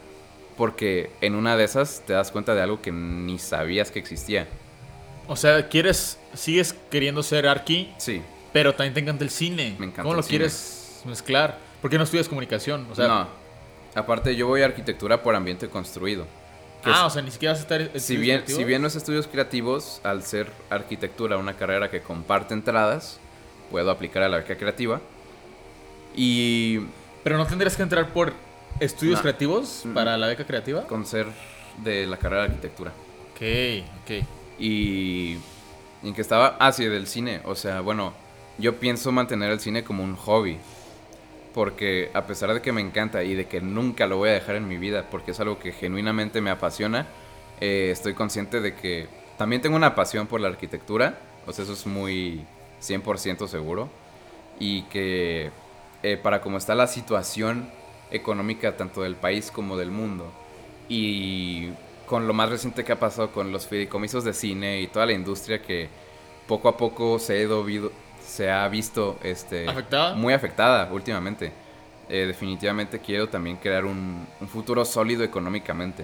Porque en una de esas te das cuenta de algo que ni sabías que existía. O sea, quieres, sigues queriendo ser arqui, Sí. pero también te encanta el cine. Me encanta ¿Cómo el lo cine. quieres mezclar? ¿Por qué no estudias comunicación? O sea, no. Aparte, yo voy a arquitectura por ambiente construido. ah, es- o sea, ni siquiera vas a estar. si bien, creativos. si bien los estudios creativos, al ser arquitectura una carrera que comparte entradas, puedo aplicar a la beca creativa. Y Pero no tendrías que entrar por estudios No. creativos para la beca creativa. con ser de la carrera de arquitectura. Ok, ok. Y en que estaba, ah, sí, del cine. O sea, bueno, yo pienso mantener el cine como un hobby. Porque a pesar de que me encanta y de que nunca lo voy a dejar en mi vida, porque es algo que genuinamente me apasiona, eh, estoy consciente de que también tengo una pasión por la arquitectura. O sea, eso es muy 100% seguro. Y que eh, para cómo está la situación económica tanto del país como del mundo, y con lo más reciente que ha pasado con los fideicomisos de cine y toda la industria que poco a poco se ha, ido vido- se ha visto este, ¿Afectada? muy afectada últimamente. Eh, definitivamente quiero también crear un, un futuro sólido económicamente.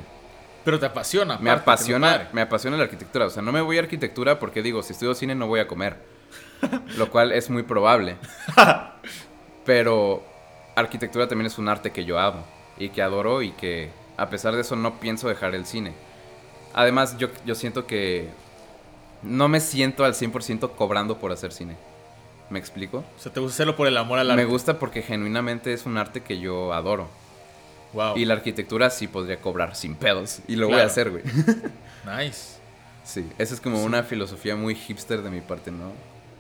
Pero te apasiona. Me aparte, apasiona, me apasiona la arquitectura. O sea, no me voy a arquitectura porque digo, si estudio cine no voy a comer. lo cual es muy probable. *laughs* Pero arquitectura también es un arte que yo amo y que adoro y que a pesar de eso no pienso dejar el cine. Además, yo, yo siento que no me siento al 100% cobrando por hacer cine. ¿Me explico? O sea, te gusta hacerlo por el amor al arte. Me gusta porque genuinamente es un arte que yo adoro. Wow. Y la arquitectura sí podría cobrar sin pedos. Y lo voy a hacer, güey. *laughs* Nice. Sí, esa es como una filosofía muy hipster de mi parte, ¿no?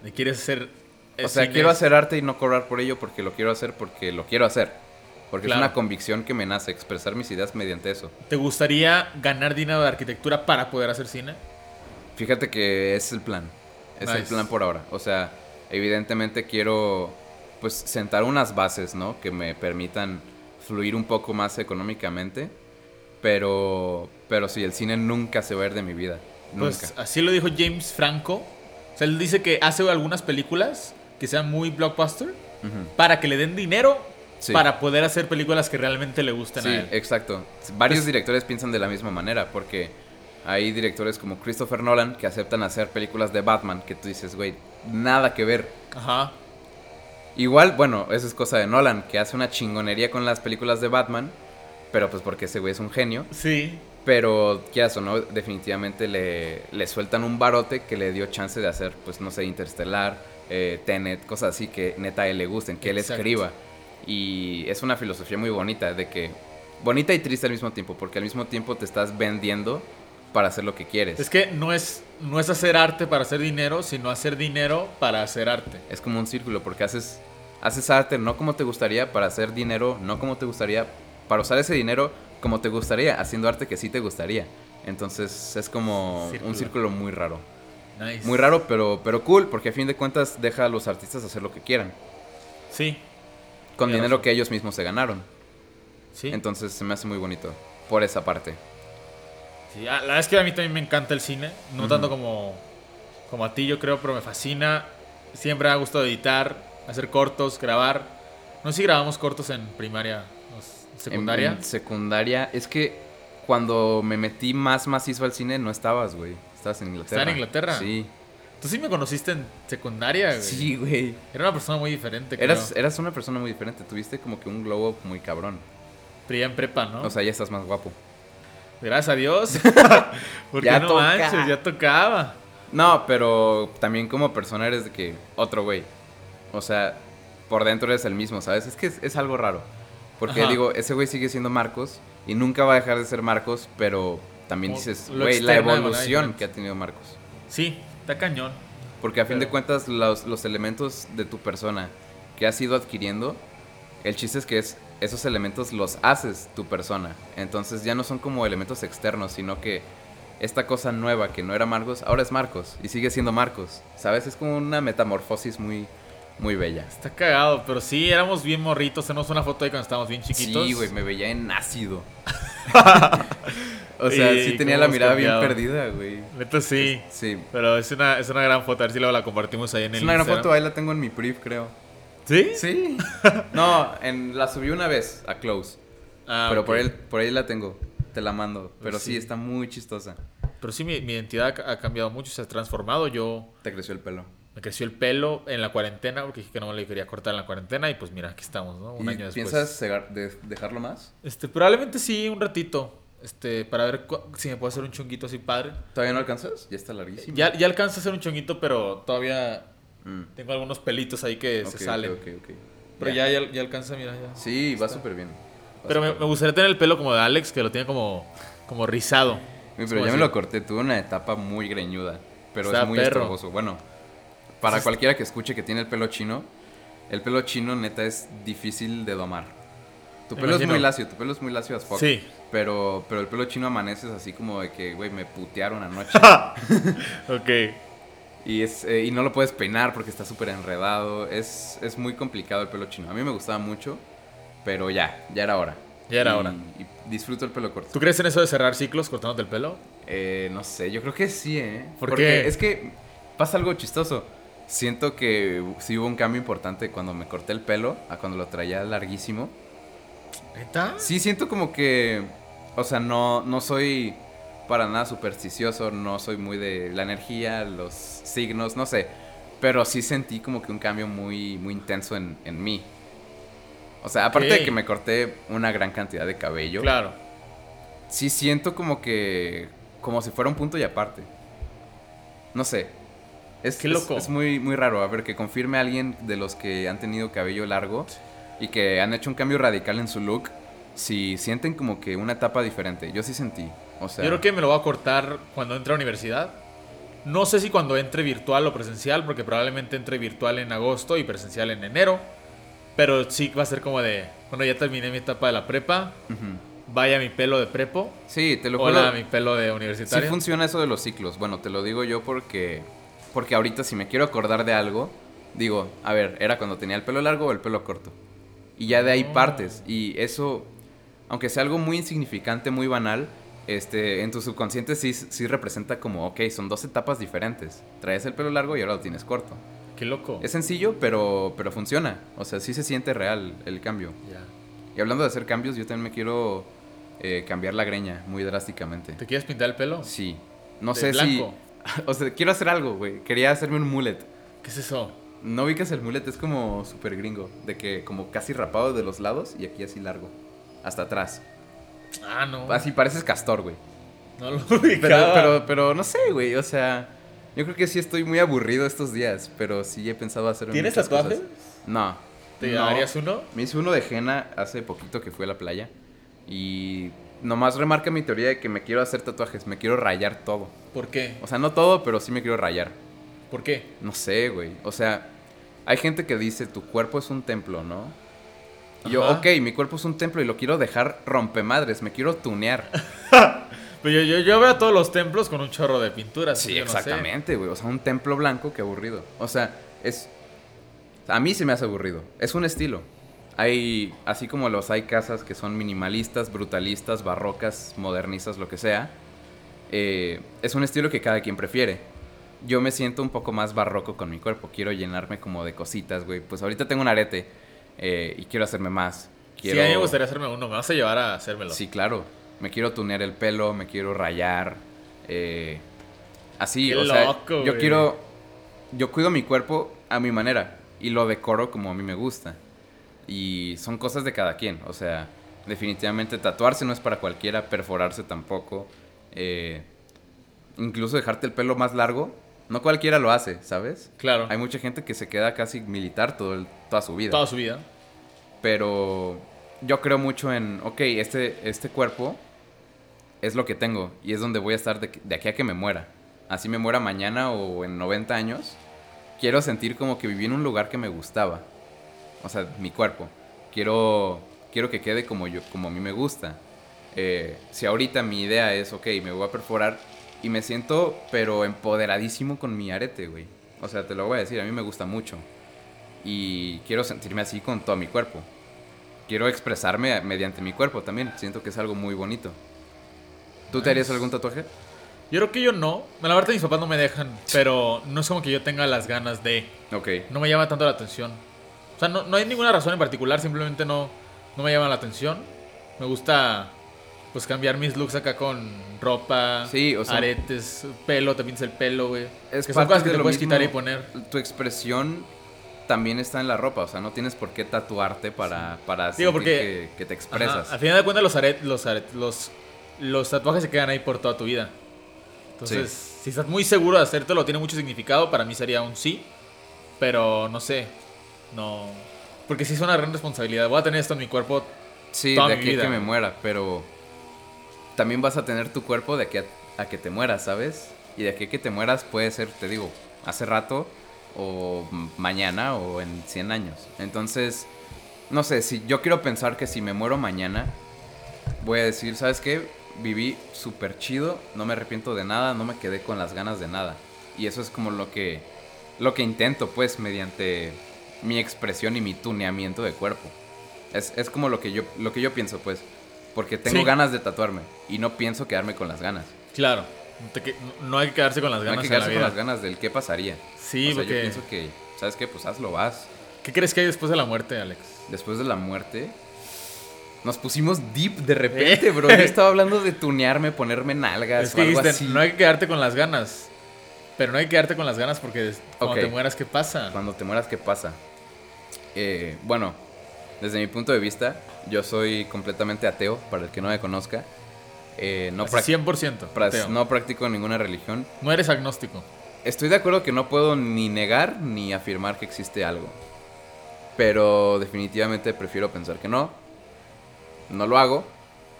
¿Y quieres hacer. O sea, cine? quiero hacer arte y no cobrar por ello porque lo quiero hacer porque lo quiero hacer. Porque Claro. es una convicción que me nace, expresar mis ideas mediante eso. ¿Te gustaría ganar dinero de arquitectura para poder hacer cine? Fíjate que es el plan. Es el plan por ahora. O sea, evidentemente quiero pues sentar unas bases, ¿no? Que me permitan fluir un poco más económicamente. Pero, pero sí, el cine nunca se va a ir de mi vida. Nunca. Pues así lo dijo James Franco. O sea, él dice que hace algunas películas que sean muy blockbuster para que le den dinero Sí. para poder hacer películas que realmente le gusten Sí, a él. exacto. Varios Pues- directores piensan de la misma manera, porque hay directores como Christopher Nolan que aceptan hacer películas de Batman que tú dices, güey, nada que ver. Ajá. Igual, bueno, eso es cosa de Nolan, que hace una chingonería con las películas de Batman, pero pues porque ese güey es un genio. Sí. Pero, quieras o no, definitivamente le, le sueltan un barote que le dio chance de hacer, pues no sé, Interstellar, eh, Tenet, cosas así que neta a él le gusten, que él Exacto. escriba. Y es una filosofía muy bonita, de que. Bonita y triste al mismo tiempo, porque al mismo tiempo te estás vendiendo para hacer lo que quieres. Es que no es, no es hacer arte para hacer dinero, sino hacer dinero para hacer arte. Es como un círculo, porque haces, haces arte no como te gustaría, para hacer dinero no como te gustaría, para usar ese dinero como te gustaría, haciendo arte que sí te gustaría. Entonces es como Círculo. un círculo muy raro. Nice. Muy raro, pero, pero cool, porque a fin de cuentas deja a los artistas hacer lo que quieran, Sí. Con dinero razón. que ellos mismos se ganaron. Sí. Entonces se me hace muy bonito, por esa parte. Sí, ah, la verdad es que a mí también me encanta el cine. No tanto como, como a ti, yo creo, pero me fascina. Siempre me ha gustado editar, hacer cortos, grabar. No sé si grabamos cortos en primaria o secundaria. En, en secundaria, es que cuando me metí más macizo al cine no estabas, güey. Estabas en Inglaterra. ¿Estaba en Inglaterra? Sí. Tú sí me conociste en secundaria, güey. Sí, güey. Era una persona muy diferente, creo. Eras, eras una persona muy diferente. Tuviste como que un glow up muy cabrón. Pero ya en prepa, ¿no? O sea, ya estás más guapo. Gracias a Dios. *laughs* Porque Ya no toca. manches, ya tocaba. No, pero también como persona eres de que otro güey. O sea, por dentro eres el mismo, ¿sabes? Es que es, es algo raro. Porque Ajá. digo, ese güey sigue siendo Marcos y nunca va a dejar de ser Marcos, pero también O- dices, güey, la evolución que ha tenido Marcos. Sí, está cañón. Porque a fin de Pero- cuentas, los, los elementos de tu persona que has ido adquiriendo, el chiste es que es esos elementos los haces tu persona. Entonces ya no son como elementos externos, sino que esta cosa nueva que no era Marcos, ahora es Marcos y sigue siendo Marcos. ¿Sabes? Es como una metamorfosis muy, muy bella. Está cagado, pero sí, éramos bien morritos. Tenemos una foto ahí cuando estábamos bien chiquitos. Sí, güey, me veía en ácido. *laughs* o sea, sí tenía la mirada bien perdida, güey. Neto sí. Sí. Pero es una, es una gran foto. A ver si luego la compartimos ahí en el Es una gran foto, ahí la tengo en mi brief, creo. ¿Sí? Sí. *laughs* no, en, la subí una vez a Close. Ah, pero por, ahí, por ahí la tengo. Te la mando. Pero Pues sí. sí. está muy chistosa. Pero sí, mi, mi identidad ha cambiado mucho, se ha transformado. Yo Te creció el pelo. me creció el pelo en la cuarentena porque dije que no me lo quería cortar en la cuarentena y pues mira, aquí estamos, ¿no? Un ¿Y año después. ¿Piensas de- dejarlo más? Este, probablemente sí, un ratito. Este, para ver si me puedo hacer un chonguito así padre. ¿Todavía no alcanzas? Ya está larguísimo. Ya, ya alcanzo a hacer un chonguito, pero todavía Mm. tengo algunos pelitos ahí que se salen. ok, ok. Pero ya, ya, ya alcanza, mira, ya. Sí, va súper bien. Va Pero me, gustaría tener el pelo como de Alex, que lo tiene como, como rizado. Pero como ya me lo corté. Tuve una etapa muy greñuda. Pero Está es muy perro. estorboso. Bueno, para Sí. cualquiera que escuche que tiene el pelo chino, el pelo chino neta es difícil de domar. Tu pelo es muy lacio, tu pelo es muy lacio as fuck. Sí. Pero, pero el pelo chino amaneces así como de que, güey, me putearon anoche. *laughs* Ok. y, es, eh, y no lo puedes peinar porque está súper enredado. Es, es muy complicado el pelo chino. A mí me gustaba mucho, pero ya, ya era hora. Ya era Y- hora. Y disfruto el pelo corto. ¿Tú crees en eso de cerrar ciclos cortándote el pelo? Eh, no sé, yo creo que sí, ¿eh? ¿Por Porque qué? Es que pasa algo chistoso. Siento que sí hubo un cambio importante cuando me corté el pelo a cuando lo traía larguísimo. ¿Neta? Sí, siento como que. O sea, no, no soy para nada supersticioso, no soy muy de la energía, los signos, no sé. Pero sí sentí como que un cambio muy, muy intenso en, en mí. O sea, aparte de que me corté una gran cantidad de cabello, Claro. sí siento como que. como si fuera un punto y aparte. No sé. Es, Qué es- loco. Es, muy, muy raro. A ver, que confirme a alguien de los que han tenido cabello largo y que han hecho un cambio radical en su look. Si sienten como que una etapa diferente. Yo sí sentí. O sea, Yo creo que me lo voy a cortar cuando entre a universidad. No sé si cuando entre virtual o presencial, porque probablemente entre virtual en agosto y presencial en enero. Pero sí va a ser como de, bueno, ya terminé mi etapa de la prepa, Ujú. vaya mi pelo de prepo, Sí, te lo juro. hola mi pelo de Sí universitario. funciona eso de los ciclos. Bueno, te lo digo yo porque porque ahorita si me quiero acordar de algo, digo, a ver, era cuando tenía el pelo largo o el pelo corto. Y ya de ahí Oh. partes y eso aunque sea algo muy insignificante, muy banal, este en tu subconsciente sí sí representa como, ok, son dos etapas diferentes. Traes el pelo largo y ahora lo tienes corto. Qué loco. Es sencillo, pero pero funciona. O sea, sí se siente real el cambio. Ya. Y hablando de hacer cambios, yo también me quiero eh, cambiar la greña muy drásticamente. ¿Te quieres pintar el pelo? Sí. No ¿De sé blanco? si. *laughs* O sea, quiero hacer algo, güey. Quería hacerme un mullet. ¿Qué es eso? No ubicas el mullet, es como súper gringo. De que como casi rapado de los lados y aquí así largo. Hasta atrás. Ah, no. Así pareces castor, güey. No lo *laughs* ubicaba. pero, pero no sé, güey. O sea, yo creo que sí estoy muy aburrido estos días. Pero sí he pensado hacer ¿Tienes tatuajes? cosas. No. ¿Te no. harías uno? Me hice uno de henna hace poquito que fui a la playa. Y nomás remarca mi teoría de que me quiero hacer tatuajes. Me quiero rayar todo. ¿Por qué? O sea, no todo, pero sí me quiero rayar. ¿Por qué? No sé, güey. O sea, hay gente que dice, tu cuerpo es un templo, ¿no? Y yo, ok, mi cuerpo es un templo y lo quiero dejar rompemadres, me quiero tunear. *laughs* Pues yo, yo, yo veo a todos los templos con un chorro de pintura. Sí, no sé. exactamente, güey. O sea, un templo blanco, qué aburrido. O sea, es... A mí se me hace aburrido. Es un estilo. Hay, así como los hay casas que son minimalistas, brutalistas, barrocas, modernistas, lo que sea. eh, es un estilo que cada quien prefiere. Yo me siento un poco más barroco con mi cuerpo. Quiero llenarme como de cositas, güey. Pues ahorita tengo un arete eh, y quiero hacerme más. Quiero... Sí, a mí me gustaría hacerme uno. Me vas a llevar a hacérmelo. Sí, claro. Me quiero tunear el pelo, me quiero rayar. eh, así, Qué o sea, loco, yo güey. quiero. Yo cuido mi cuerpo a mi manera y lo decoro como a mí me gusta. Y son cosas de cada quien. O sea, definitivamente tatuarse no es para cualquiera, perforarse tampoco. eh, incluso dejarte el pelo más largo, no cualquiera lo hace, ¿sabes? Claro. Hay mucha gente que se queda casi militar todo el- toda su vida Toda su vida. pero yo creo mucho en, ok, este, este cuerpo es lo que tengo y es donde voy a estar de, de aquí a que me muera. Así me muera mañana o en 90 años, quiero sentir como que viví en un lugar que me gustaba. O sea, mi cuerpo. Quiero quiero que quede como, yo, como a mí me gusta. Eh, si ahorita mi idea es, ok, me voy a perforar y me siento, pero empoderadísimo con mi arete, güey. O sea, te lo voy a decir, a mí me gusta mucho. Y quiero sentirme así con todo mi cuerpo. Quiero expresarme mediante mi cuerpo también. Siento que es algo muy bonito. ¿Tú te harías algún tatuaje? Yo creo que yo no. La verdad mis papás no me dejan, pero no es como que yo tenga las ganas de... Ok. No me llama tanto la atención. O sea, no, no hay ninguna razón en particular, simplemente no, no me llama la atención. Me gusta pues cambiar mis looks acá con ropa, Sí, o sea- aretes, pelo, te pintas el pelo, güey. Es que son cosas que te puedes quitar y poner. Tu expresión también está en la ropa. O sea, no tienes por qué tatuarte para, para Digo, porque- que, que te Ajá, expresas. Al final de cuentas los aret, los aret- los los tatuajes se quedan ahí por toda tu vida. Entonces, si estás muy seguro de hacértelo, tiene mucho significado, para mí sería un sí, pero no sé. No porque sí es una gran responsabilidad. Voy a tener esto en mi cuerpo. Sí, toda de mi aquí vida. que me muera, pero también vas a tener tu cuerpo de aquí a, que te mueras, ¿sabes? Y de aquí a que te mueras puede ser, te digo, hace rato o mañana o en 100 años. Entonces, no sé, si yo quiero pensar que si me muero mañana, voy a decir, ¿sabes qué? Viví súper chido, no me arrepiento de nada, no me quedé con las ganas de nada. Y eso es como lo que, lo que intento, pues, mediante mi expresión y mi tuneamiento de cuerpo. Es, es como lo que, yo, lo que yo pienso, pues. Porque tengo Sí. ganas de tatuarme y no pienso quedarme con las ganas. Claro, no no hay que quedarse con las No ganas hay que en la quedarse con las ganas del qué pasaría. Sí, o sea, porque yo pienso que, ¿sabes qué? Pues hazlo, vas. ¿qué crees que hay después de la muerte, Alex? Después de la muerte, nos pusimos deep de repente, bro. Yo *laughs* estaba hablando de tunearme, ponerme nalgas Es o que algo dijiste, así. no hay que quedarte con las ganas. Pero no hay que quedarte con las ganas porque cuando te mueras, ¿qué pasa? Cuando te mueras, ¿qué pasa? Eh, bueno, desde mi punto de vista, yo soy completamente ateo, para el que no me conozca. Eh, no, Así, prac- 100%. prac- ateo. no practico ninguna religión. No eres agnóstico. Estoy de acuerdo que no puedo ni negar ni afirmar que existe algo. Pero definitivamente prefiero pensar que no. No lo hago.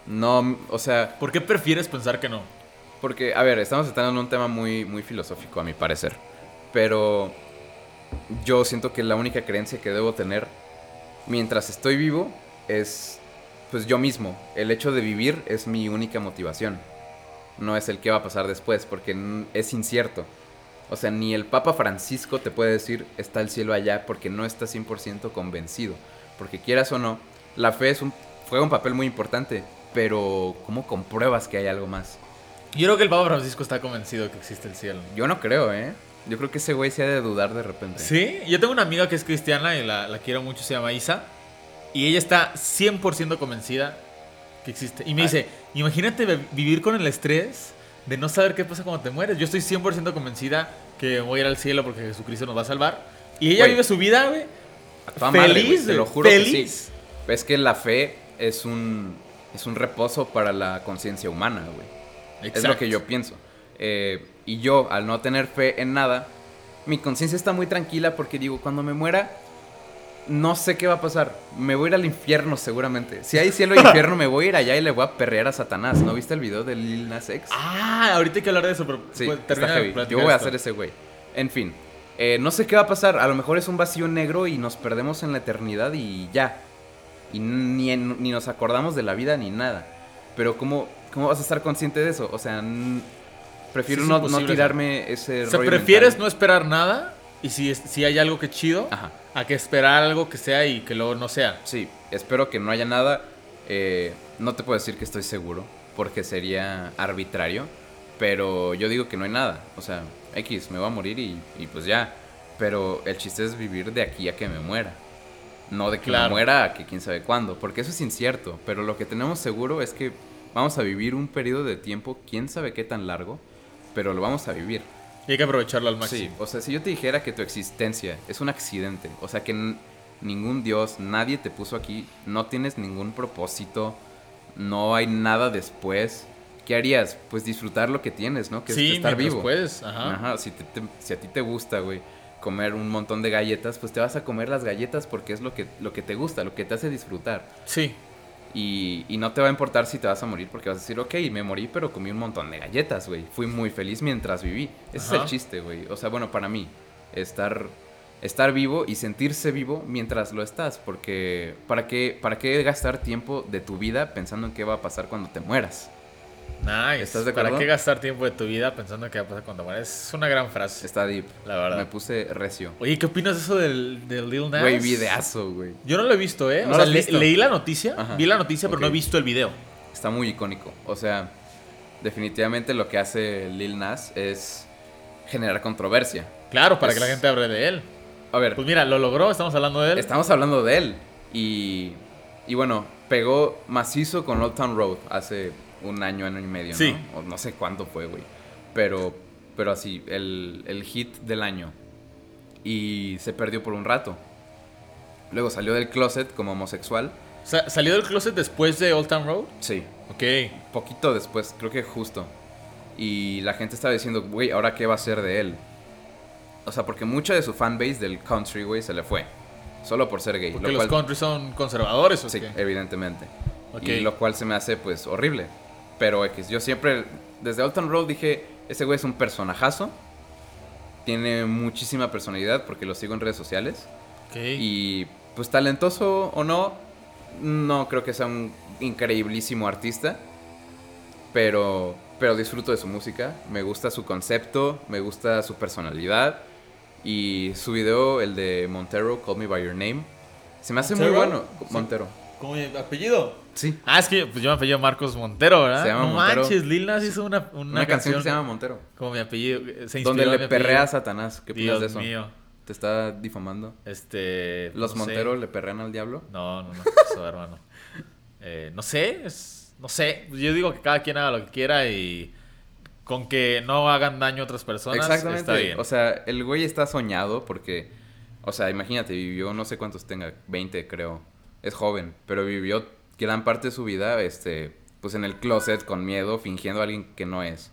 No, o sea, ¿Por qué prefieres pensar que no? porque, a ver, estamos entrando en un tema muy, muy filosófico, a mi parecer. Pero yo siento que la única creencia que debo tener mientras estoy vivo es, pues yo mismo. El hecho de vivir es mi única motivación. No es el que va a pasar después, porque es incierto. O sea, ni el Papa Francisco te puede decir está el cielo allá porque no está 100% convencido. Porque quieras o no, la fe es un, juega un papel muy importante. Pero, ¿cómo compruebas que hay algo más? Yo creo que el Papa Francisco está convencido que existe el cielo. Yo no creo, ¿eh? Yo creo que ese güey se ha de dudar de repente. Sí, yo tengo una amiga que es cristiana y la, la quiero mucho, se llama Isa. Y ella está 100% convencida que existe. Y me dice, imagínate vi- vivir con el estrés de no saber qué pasa cuando te mueres. Yo estoy 100% convencida que voy a ir al cielo porque Jesucristo nos va a salvar. Y ella vive su vida, güey. Toda madre, Feliz, te lo juro que feliz. sí. Es que la fe es un, es un reposo para la conciencia humana, güey. Es lo que yo pienso. Eh, y yo, al no tener fe en nada, mi conciencia está muy tranquila porque digo, cuando me muera, no sé qué va a pasar. Me voy a ir al infierno seguramente. Si hay cielo e infierno, me voy a ir allá y le voy a perrear a Satanás. ¿No viste el video de Lil Nas X? Ah, ahorita hay que hablar de eso, pero Sí, pues, está heavy. Yo voy a hacer ese güey. En fin, eh, no sé qué va a pasar. A lo mejor es un vacío negro y nos perdemos en la eternidad y ya. Y ni, en- ni nos acordamos de la vida ni nada. Pero ¿cómo, cómo vas a estar consciente de eso? O sea, prefiero Sí, es no, no tirarme ese O sea, rollo prefieres mental. no esperar nada y si, si hay algo que chido, Ajá. a que esperar algo que sea y que luego no sea. Sí, espero que no haya nada. Eh, no te puedo decir que estoy seguro, porque sería arbitrario. Pero yo digo que no hay nada. O sea, X, me voy a morir y, y pues ya. Pero el chiste es vivir de aquí a que me muera. No de que Claro. me muera a que quién sabe cuándo. Porque eso es incierto. Pero lo que tenemos seguro es que vamos a vivir un periodo de tiempo, quién sabe qué tan largo. Pero lo vamos a vivir. Y hay que aprovecharlo al Sí, máximo. o sea, si yo te dijera que tu existencia es un accidente, o sea, que ningún dios, nadie te puso aquí, no tienes ningún propósito, no hay nada después, ¿qué harías? Pues disfrutar lo que tienes, ¿no? Que es sí, estar vivo. puedes, ajá. Ajá, si, te- te- si a ti te gusta, güey, comer un montón de galletas, pues te vas a comer las galletas porque es lo que, lo que te gusta, lo que te hace disfrutar. Sí, Y, y no te va a importar si te vas a morir porque vas a decir, ok, me morí, pero comí un montón de galletas, güey. Fui muy feliz mientras viví. Ese es el chiste, güey. O sea, bueno, para mí, estar estar vivo y sentirse vivo mientras lo estás, porque ¿para qué, ¿para qué gastar tiempo de tu vida pensando en qué va a pasar cuando te mueras? Nice. ¿Estás de ¿Para qué gastar tiempo de tu vida pensando en qué va a pasar cuando mueres? Es una gran frase. Está deep. La verdad. Me puse recio. Oye, ¿qué opinas de eso del, del Lil Nas? Güey, videazo, güey. Yo no lo he visto, ¿eh? ¿No o sea, le- leí la noticia, Ajá. vi la noticia, pero no he visto el video. Está muy icónico. O sea, definitivamente lo que hace Lil Nas es generar controversia. Claro, para Es- que la gente hable de él. A ver, Pues mira, lo logró, estamos hablando de él. estamos hablando de él. Y, y bueno, pegó macizo con Old Town Road hace un año, año y medio, Sí. ¿no? O no sé cuánto fue, güey. Pero, pero así, el, el hit del año. Y se perdió por un rato. Luego salió del closet como homosexual. Sa- ¿Salió del closet después de Old Town Road? Sí, Ok. poquito después, creo que justo. Y la gente estaba diciendo, güey, ¿ahora qué va a ser de él? O sea, porque mucha de su fanbase del country, güey, se le fue. Solo por ser gay. Porque lo los cual- country son conservadores, ¿o Sí, qué? evidentemente. Ok. Y lo cual se me hace, pues, horrible. Pero X, yo siempre, desde Old Town Road dije, ese güey es un personajazo. Tiene muchísima personalidad porque lo sigo en redes sociales. Y, pues, talentoso o no, no creo que sea un increíblísimo artista. Pero, pero disfruto de su música. Me gusta su concepto, me gusta su personalidad. Y su video, el de Montero, Call Me By Your Name, se me hace muy bueno. Montero. ¿Cómo mi apellido? Sí. Ah, es que pues yo me apellido Marcos Montero, ¿verdad? Se llama no Montero. manches, Lil Nas hizo una, una, Una, canción que se llama Montero. Como mi apellido. eh, Se Donde le mi perrea a. Satanás. ¿Qué opinas Dios de eso? mío. ¿Te está difamando? Este. ¿Los no sé. Montero le perrean al diablo? No, no, no. Eso, hermano. Eh, no sé. es- no sé. Yo digo que cada quien haga lo que quiera y. Con que no hagan daño a otras personas. Exactamente. Está bien. O sea, el güey está soñado porque, o sea, imagínate, vivió no sé cuántos tenga, 20 creo. Es joven, pero vivió gran parte de su vida, este, pues en el closet con miedo, fingiendo a alguien que no es.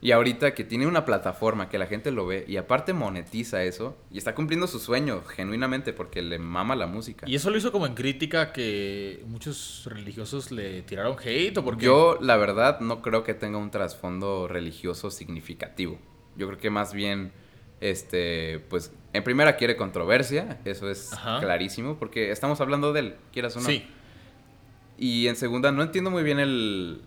Y ahorita que tiene una plataforma que la gente lo ve y aparte monetiza eso y está cumpliendo su sueño genuinamente porque le mama la música. y eso lo hizo como en crítica que muchos religiosos le tiraron hate o porque. Yo, la verdad, no creo que tenga un trasfondo religioso significativo. Yo creo que más bien, este, pues, en primera quiere controversia, eso es Ajá. clarísimo, porque estamos hablando de él, quieras o no. Sí. Y en segunda, no entiendo muy bien el,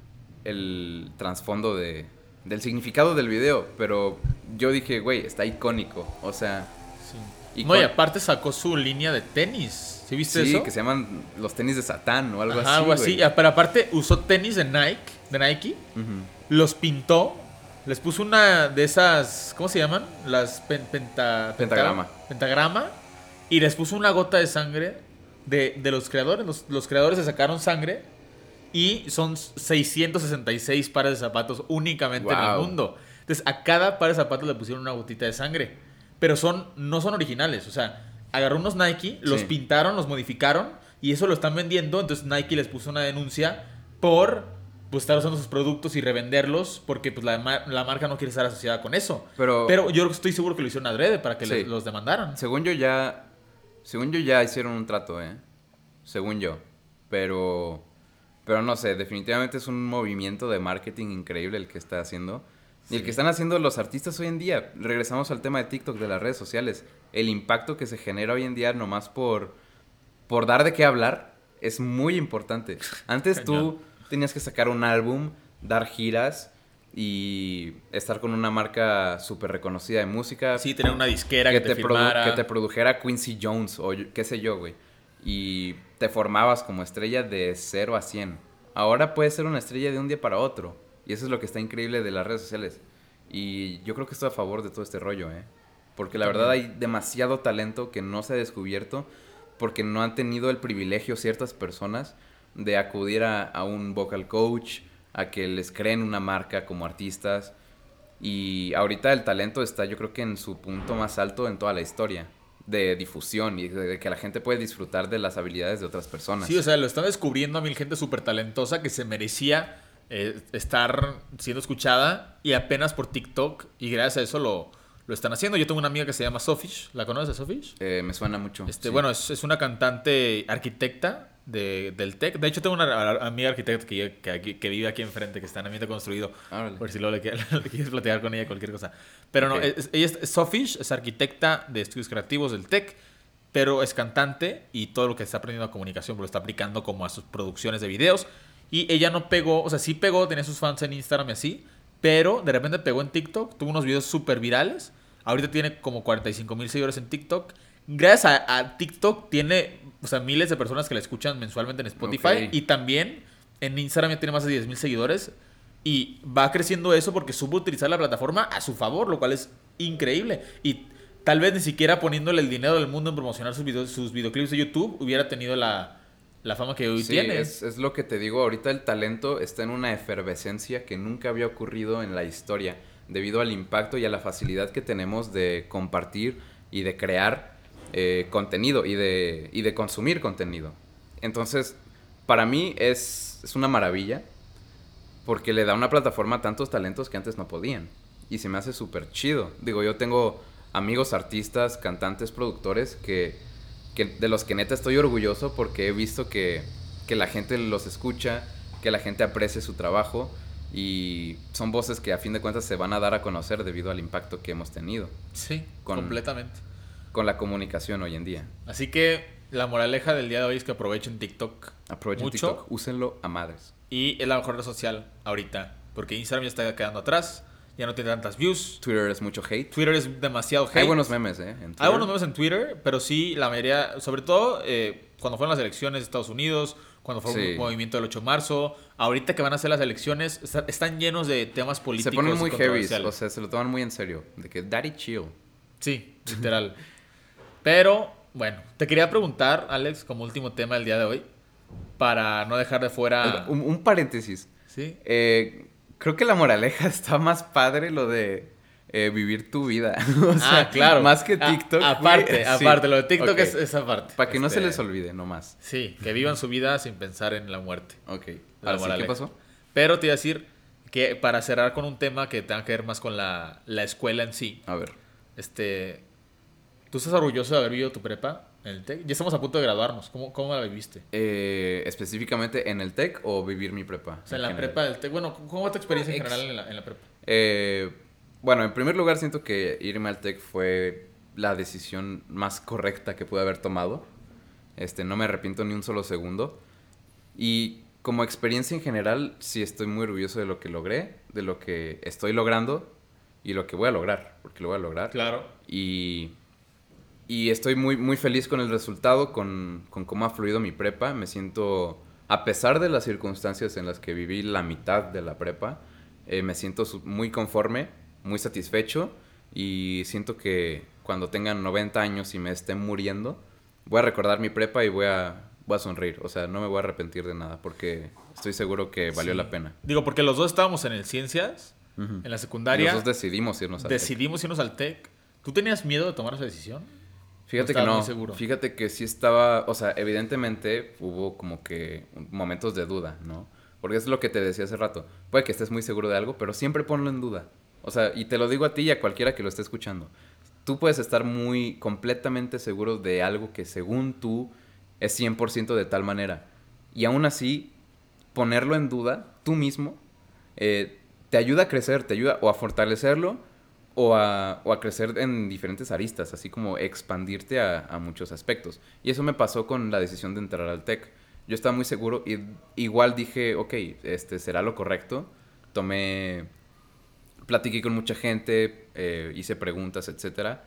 el trasfondo de, del significado del video, pero yo dije, güey, está icónico, o sea... sí. No, y aparte sacó su línea de tenis. ¿Sí viste Sí, eso? que se llaman los tenis de Satán o algo Ajá, así. algo así. güey. Pero aparte usó tenis de Nike, de Nike, los pintó, les puso una de esas, ¿cómo se llaman? Las pen- penta- Pentagrama. penta- pentagrama y les puso una gota de sangre de, de los creadores. Los, los creadores se sacaron sangre y son 666 pares de zapatos únicamente en el mundo. Entonces a cada par de zapatos le pusieron una gotita de sangre. Pero son, no son originales. O sea, agarró unos Nike, los Sí. pintaron, los modificaron y eso lo están vendiendo. Entonces Nike les puso una denuncia por pues, estar usando sus productos y revenderlos porque pues, la, la marca no quiere estar asociada con eso. Pero, Pero yo estoy seguro que lo hicieron adrede para que Sí. les- los demandaran. Según yo ya. Según yo ya hicieron un trato, ¿eh? Según yo. Pero. Pero no sé, definitivamente es un movimiento de marketing increíble el que está haciendo. Y el que están haciendo los artistas hoy en día. Regresamos al tema de TikTok, de las redes sociales. El impacto que se genera hoy en día nomás por. Por dar de qué hablar. Es muy importante. Antes *laughs* tú tenías que sacar un álbum, dar giras. Y estar con una marca súper reconocida de música Sí, tener una disquera que, que te, te, produ- firmara. que te produjera Quincy Jones o qué sé yo, güey. Y te formabas como estrella de 0 a 100. Ahora puedes ser una estrella de un día para otro. Y eso es lo que está increíble de las redes sociales. Y yo creo que estoy a favor de todo este rollo, ¿eh? Porque la verdad hay demasiado talento que no se ha descubierto porque no han tenido el privilegio ciertas personas de acudir a, a un vocal coach, a que les creen una marca como artistas. Y ahorita el talento está yo creo que en su punto más alto en toda la historia de difusión y de, que la gente puede disfrutar de las habilidades de otras personas. Sí, o sea, lo están descubriendo a mil gente súper talentosa que se merecía eh, estar siendo escuchada y apenas por TikTok y gracias a eso lo, lo están haciendo. Yo tengo una amiga que se llama Sofish, ¿la conoces, Sofish? Eh, me suena mucho. Este, sí. Bueno, es, es una cantante arquitecta de, del tech. De hecho, tengo una amiga arquitecta que, que, que, vive aquí enfrente, que está en ambiente construido. Por si lo *laughs* le, quieres platicar con ella cualquier cosa. Pero no, ella es Sofish, es arquitecta de estudios creativos del tech, pero es cantante y todo lo que está aprendiendo a comunicación, lo está aplicando como a sus producciones de videos. Y ella no pegó, o sea, sí pegó, tenía sus fans en Instagram y así, pero de repente pegó en TikTok, tuvo unos videos súper virales. Ahorita tiene como 45 mil seguidores en TikTok. Gracias a, TikTok tiene, o sea, miles de personas que la escuchan mensualmente en Spotify. Y también en Instagram ya tiene más de 10 mil seguidores. Y va creciendo eso porque supo utilizar la plataforma a su favor, lo cual es increíble. Y tal vez ni siquiera poniéndole el dinero del mundo en promocionar sus, videos, sus videoclips de YouTube hubiera tenido la, la fama que hoy tiene. Es, es lo que te digo, ahorita el talento está en una efervescencia que nunca había ocurrido en la historia, debido al impacto y a la facilidad que tenemos de compartir y de crear eh, contenido y de, y de consumir contenido. Entonces, para mí es, es una maravilla, porque le da una plataforma a tantos talentos que antes no podían. Y se me hace súper chido. Digo, yo tengo amigos artistas, cantantes, productores que de los que neta estoy orgulloso porque he visto que, la gente los escucha, que la gente aprecie su trabajo y son voces que a fin de cuentas se van a dar a conocer debido al impacto que hemos tenido. Sí, completamente. Con la comunicación hoy en día. Así que la moraleja del día de hoy es que aprovechen TikTok. Aprovechen mucho, TikTok, úsenlo a madres. Y es la mejor red social ahorita, porque Instagram ya está quedando atrás ya no tiene tantas views. Twitter es mucho hate. Twitter es demasiado hate. Hay buenos memes, ¿eh? Hay buenos memes en Twitter, pero sí, la mayoría, sobre todo eh, cuando fueron las elecciones de Estados Unidos, cuando fue el movimiento del 8 de marzo, ahorita que van a ser las elecciones, están llenos de temas políticos. Se ponen muy heavy, o sea, se lo toman muy en serio. De que daddy chill. Sí, literal. *laughs* pero, bueno, te quería preguntar, Alex, como último tema del día de hoy, para no dejar de fuera... Un, un paréntesis. Sí. Eh, creo que la moraleja *laughs* está más padre lo de eh, vivir tu vida. *laughs* o sea, ah, claro. Más que TikTok. aparte, *laughs* aparte, lo de TikTok es esa parte. Para que no se este, les olvide, nomás. Sí, que vivan su vida sin pensar en la muerte. Ok. ¿qué pasó? Pero te iba a decir que para cerrar con un tema que tenga que ver más con la, la escuela en sí. A ver. Este. ¿Tú estás orgulloso de haber vivido tu prepa? ¿En el TEC? Ya estamos a punto de graduarnos. ¿Cómo, cómo la viviste? Eh, ¿Específicamente en el TEC o vivir mi prepa? O sea, en la prepa del TEC. Bueno, ¿cómo va tu experiencia en general en la, prepa? Eh, bueno, en primer lugar siento que irme al TEC fue la decisión más correcta que pude haber tomado. Este, no me arrepiento ni un solo segundo. Y como experiencia en general, sí estoy muy orgulloso de lo que logré, de lo que estoy logrando y lo que voy a lograr, porque lo voy a lograr. Claro. Y y estoy muy, muy feliz con el resultado, con, con, cómo ha fluido mi prepa. Me siento, a pesar de las circunstancias en las que viví la mitad de la prepa, eh, me siento muy conforme, muy satisfecho y siento que cuando tengan 90 años y me estén muriendo, voy a recordar mi prepa y voy a, voy a sonreír. O sea, no me voy a arrepentir de nada porque estoy seguro que valió la pena. Digo, porque los dos estábamos en el Ciencias, en la secundaria. los dos decidimos irnos al Decidimos irnos al TEC. ¿Tú tenías miedo de tomar esa decisión? Fíjate que no. Fíjate que sí estaba, o sea, evidentemente hubo como que momentos de duda, ¿no? Porque es lo que te decía hace rato. Puede que estés muy seguro de algo, pero siempre ponlo en duda. O sea, y te lo digo a ti y a cualquiera que lo esté escuchando. Tú puedes estar muy completamente seguro de algo que según tú es 100% de tal manera. Y aún así, ponerlo en duda tú mismo eh, te ayuda a crecer, te ayuda o a fortalecerlo o a, crecer en diferentes aristas, así como expandirte a, a, muchos aspectos. Y eso me pasó con la decisión de entrar al TEC. Yo estaba muy seguro y igual dije, ok, este será lo correcto. Tomé, platiqué con mucha gente, eh, hice preguntas, etc.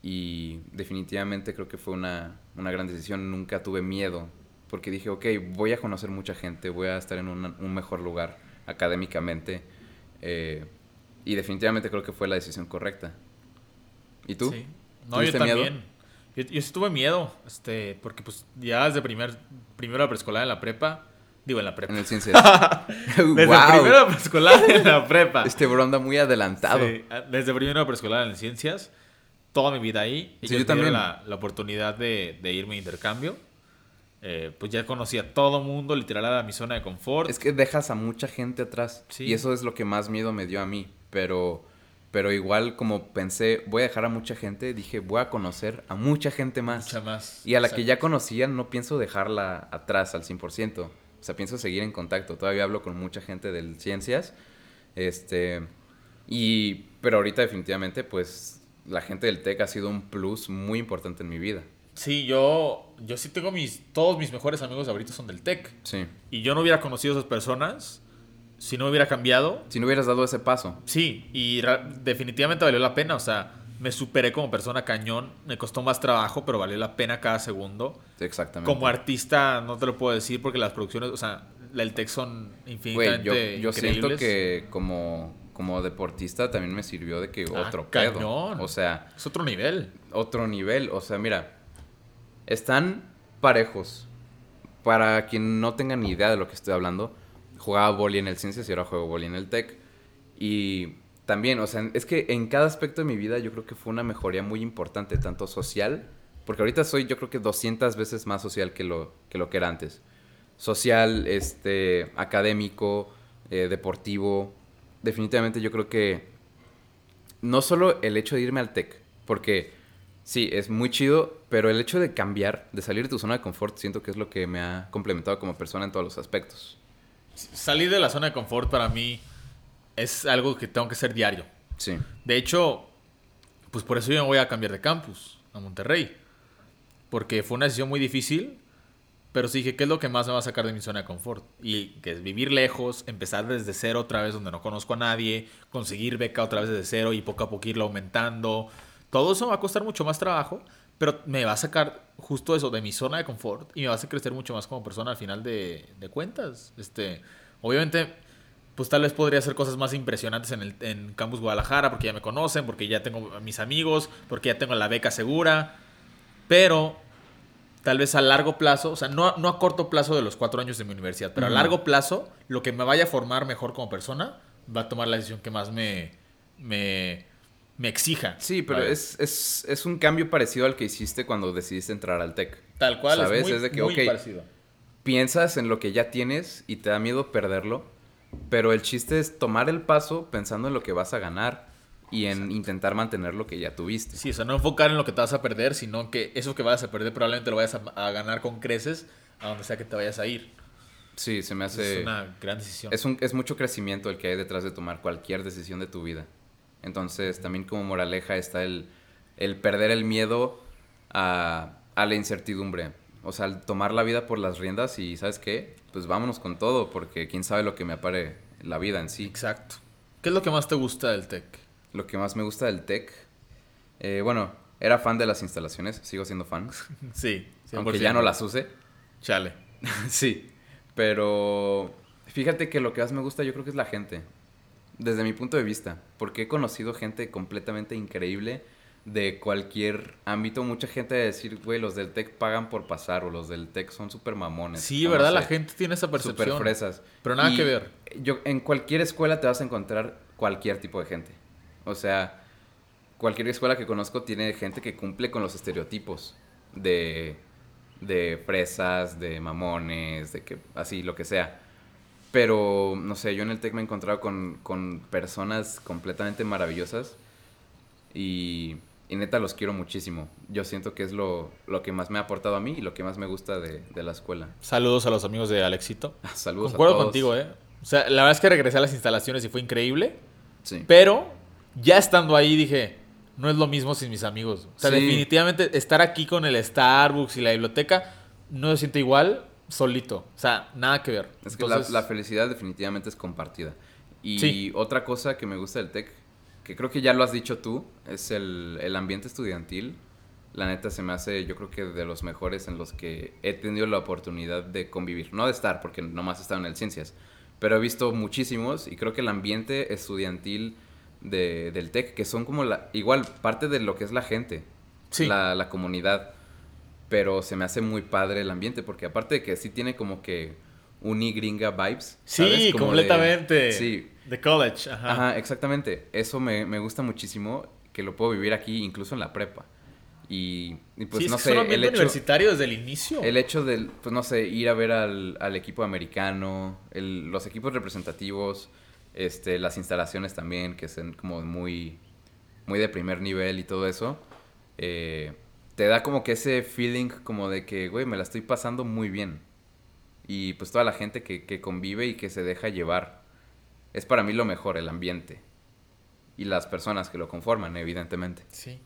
Y definitivamente creo que fue una, una, gran decisión. Nunca tuve miedo porque dije, ok, voy a conocer mucha gente, voy a estar en un mejor lugar académicamente. Eh, y definitivamente creo que fue la decisión correcta. ¿Y tú? Sí. No, yo también. Miedo? Yo, yo sí tuve miedo, este, porque pues ya desde primer, primero la preescolar en la prepa, digo en la prepa. En el *laughs* ciencias. desde primero la preescolar en la prepa. Este bro anda muy adelantado. Sí, desde primero la preescolar en ciencias, toda mi vida ahí. Y yo también. La, la oportunidad de, de irme a intercambio. Eh, pues ya conocía a todo mundo, literal era mi zona de confort. Es que dejas a mucha gente atrás. Sí. Y eso es lo que más miedo me dio a mí pero Pero igual como pensé, voy a dejar a mucha gente, dije, voy a conocer a mucha gente más. Mucha más. Y a la que ya conocía, no pienso dejarla atrás al 100%. O sea, pienso seguir en contacto. Todavía hablo con mucha gente de ciencias. Este. Y. Pero ahorita, definitivamente, pues. La gente del TEC ha sido un plus muy importante en mi vida. Sí, yo, yo sí tengo mis. Todos mis mejores amigos ahorita son del TEC. Sí. Y yo no hubiera conocido a esas personas si no hubiera cambiado. Si no hubieras dado ese paso. Sí, y definitivamente valió la pena. O sea, me superé como persona cañón. Me costó más trabajo, pero valió la pena cada segundo. Exactamente. Como artista, no te lo puedo decir porque las producciones, o sea, el TEC son infinitamente yo, yo siento que como, como deportista también me sirvió de que Ah, otro cañón. pedo. O sea, Es otro nivel. otro nivel. O sea, mira, están parejos. Para quien no tenga ni idea de lo que estoy hablando, jugaba boli en el Ciencias y ahora juego boli en el Tech. Y también, o sea, es que en cada aspecto de mi vida yo creo que fue una mejoría muy importante, tanto social, porque ahorita soy yo creo que 200 veces más social que lo que, era antes. Social, este, académico, eh, deportivo. Definitivamente yo creo que no solo el hecho de irme al tech, porque sí, es muy chido, pero el hecho de cambiar, de salir de tu zona de confort, siento que es lo que me ha complementado como persona en todos los aspectos. Salir de la zona de confort para mí es algo que tengo que hacer diario. Sí, De hecho, pues por eso yo me voy a cambiar de campus a Monterrey. Porque fue una decisión muy difícil, pero sí dije, ¿qué es lo que más me va a sacar de mi zona de confort? Y que es vivir lejos, empezar desde cero otra vez donde no conozco a nadie, conseguir beca otra vez desde cero y poco a poco irlo aumentando. Todo eso va a costar mucho más trabajo, pero me va a sacar justo eso de mi zona de confort y me va a hacer crecer mucho más como persona al final de, de cuentas. Este, obviamente, pues tal vez podría hacer cosas más impresionantes en el en Campus Guadalajara porque ya me conocen, porque ya tengo a mis amigos, porque ya tengo la beca segura. Pero tal vez a largo plazo, o sea, no, no a corto plazo de los cuatro años de mi universidad, pero a largo plazo, lo que me vaya a formar mejor como persona va a tomar la decisión que más me, me, me exija. sí pero es, es, es un cambio parecido al que hiciste cuando decidiste entrar al tech. tal cual, ¿sabes? es muy, Es de que, muy ok, parecido. Piensas en lo que ya tienes y te da miedo perderlo, pero el chiste es tomar el paso pensando en lo que vas a ganar y en intentar mantener lo que ya tuviste. Sí, o sea, no enfocar en lo que te vas a perder, sino que eso que vayas a perder probablemente lo vayas a, a ganar con creces a donde sea que te vayas a ir. Sí, se me hace... Es una gran decisión. Es, un, es mucho crecimiento el que hay detrás de tomar cualquier decisión de tu vida. Entonces, también como moraleja está el, el perder el miedo a, a la incertidumbre. O sea, el tomar la vida por las riendas y, ¿sabes qué? Pues vámonos con todo, porque quién sabe lo que me apare la vida en sí. Exacto. ¿Qué es lo que más te gusta del tech? Lo que más me gusta del tech, eh, bueno, era fan de las instalaciones, sigo siendo fan, *laughs* Sí, aunque ya no las use. Chale. *laughs* Sí, pero fíjate que lo que más me gusta yo creo que es la gente, desde mi punto de vista, porque he conocido gente completamente increíble de cualquier ámbito. Mucha gente de decir, güey, los del tech pagan por pasar o los del tech son súper mamones. Sí, no ¿verdad? sé, La gente tiene esa Súper percepción. fresas. Pero nada Y que ver. Yo, en cualquier escuela te vas a encontrar cualquier tipo de gente. O sea, cualquier escuela que conozco tiene gente que cumple con los estereotipos de, de fresas, de mamones, de que así, lo que sea. Pero, no sé, yo en el TEC me he encontrado con, con personas completamente maravillosas y, y neta los quiero muchísimo. Yo siento que es lo, lo que más me ha aportado a mí y lo que más me gusta de, de la escuela. Saludos a los amigos de Alexito. *laughs* Saludos Concuerdo a todos. contigo, ¿eh? O sea, la verdad es que regresé a las instalaciones y fue increíble. Sí. Pero ya estando ahí dije, no es lo mismo sin mis amigos. O sea, Sí. definitivamente estar aquí con el Starbucks y la biblioteca no se siente igual solito. O sea, nada que ver. Es que Entonces, la, la felicidad definitivamente es compartida. Y Sí. otra cosa que me gusta del TEC, que creo que ya lo has dicho tú, es el, el ambiente estudiantil. La neta se me hace, yo creo que de los mejores en los que he tenido la oportunidad de convivir. No de estar, porque nomás he estado en el Ciencias, pero he visto muchísimos y creo que el ambiente estudiantil de- del TEC, que son como la, igual parte de lo que es la gente, Sí. la, la comunidad, pero se me hace muy padre el ambiente, porque aparte de que sí tiene como que unigringa vibes. Sí, de- completamente. sí, De college, ajá. Ajá, exactamente. Eso me, me gusta muchísimo, que lo puedo vivir aquí, incluso en la prepa. Y, y pues sí, no sé, es un el hecho, universitario desde el inicio. el hecho del, pues no sé, ir a ver al, al equipo americano, el- los equipos representativos, Este, las instalaciones también, que son como muy, muy de primer nivel y todo eso. Eh, te da como que ese feeling como de que, güey, me la estoy pasando muy bien. Y pues toda la gente que, que convive y que se deja llevar. Es para mí lo mejor, el ambiente. Y las personas que lo conforman, evidentemente. Sí.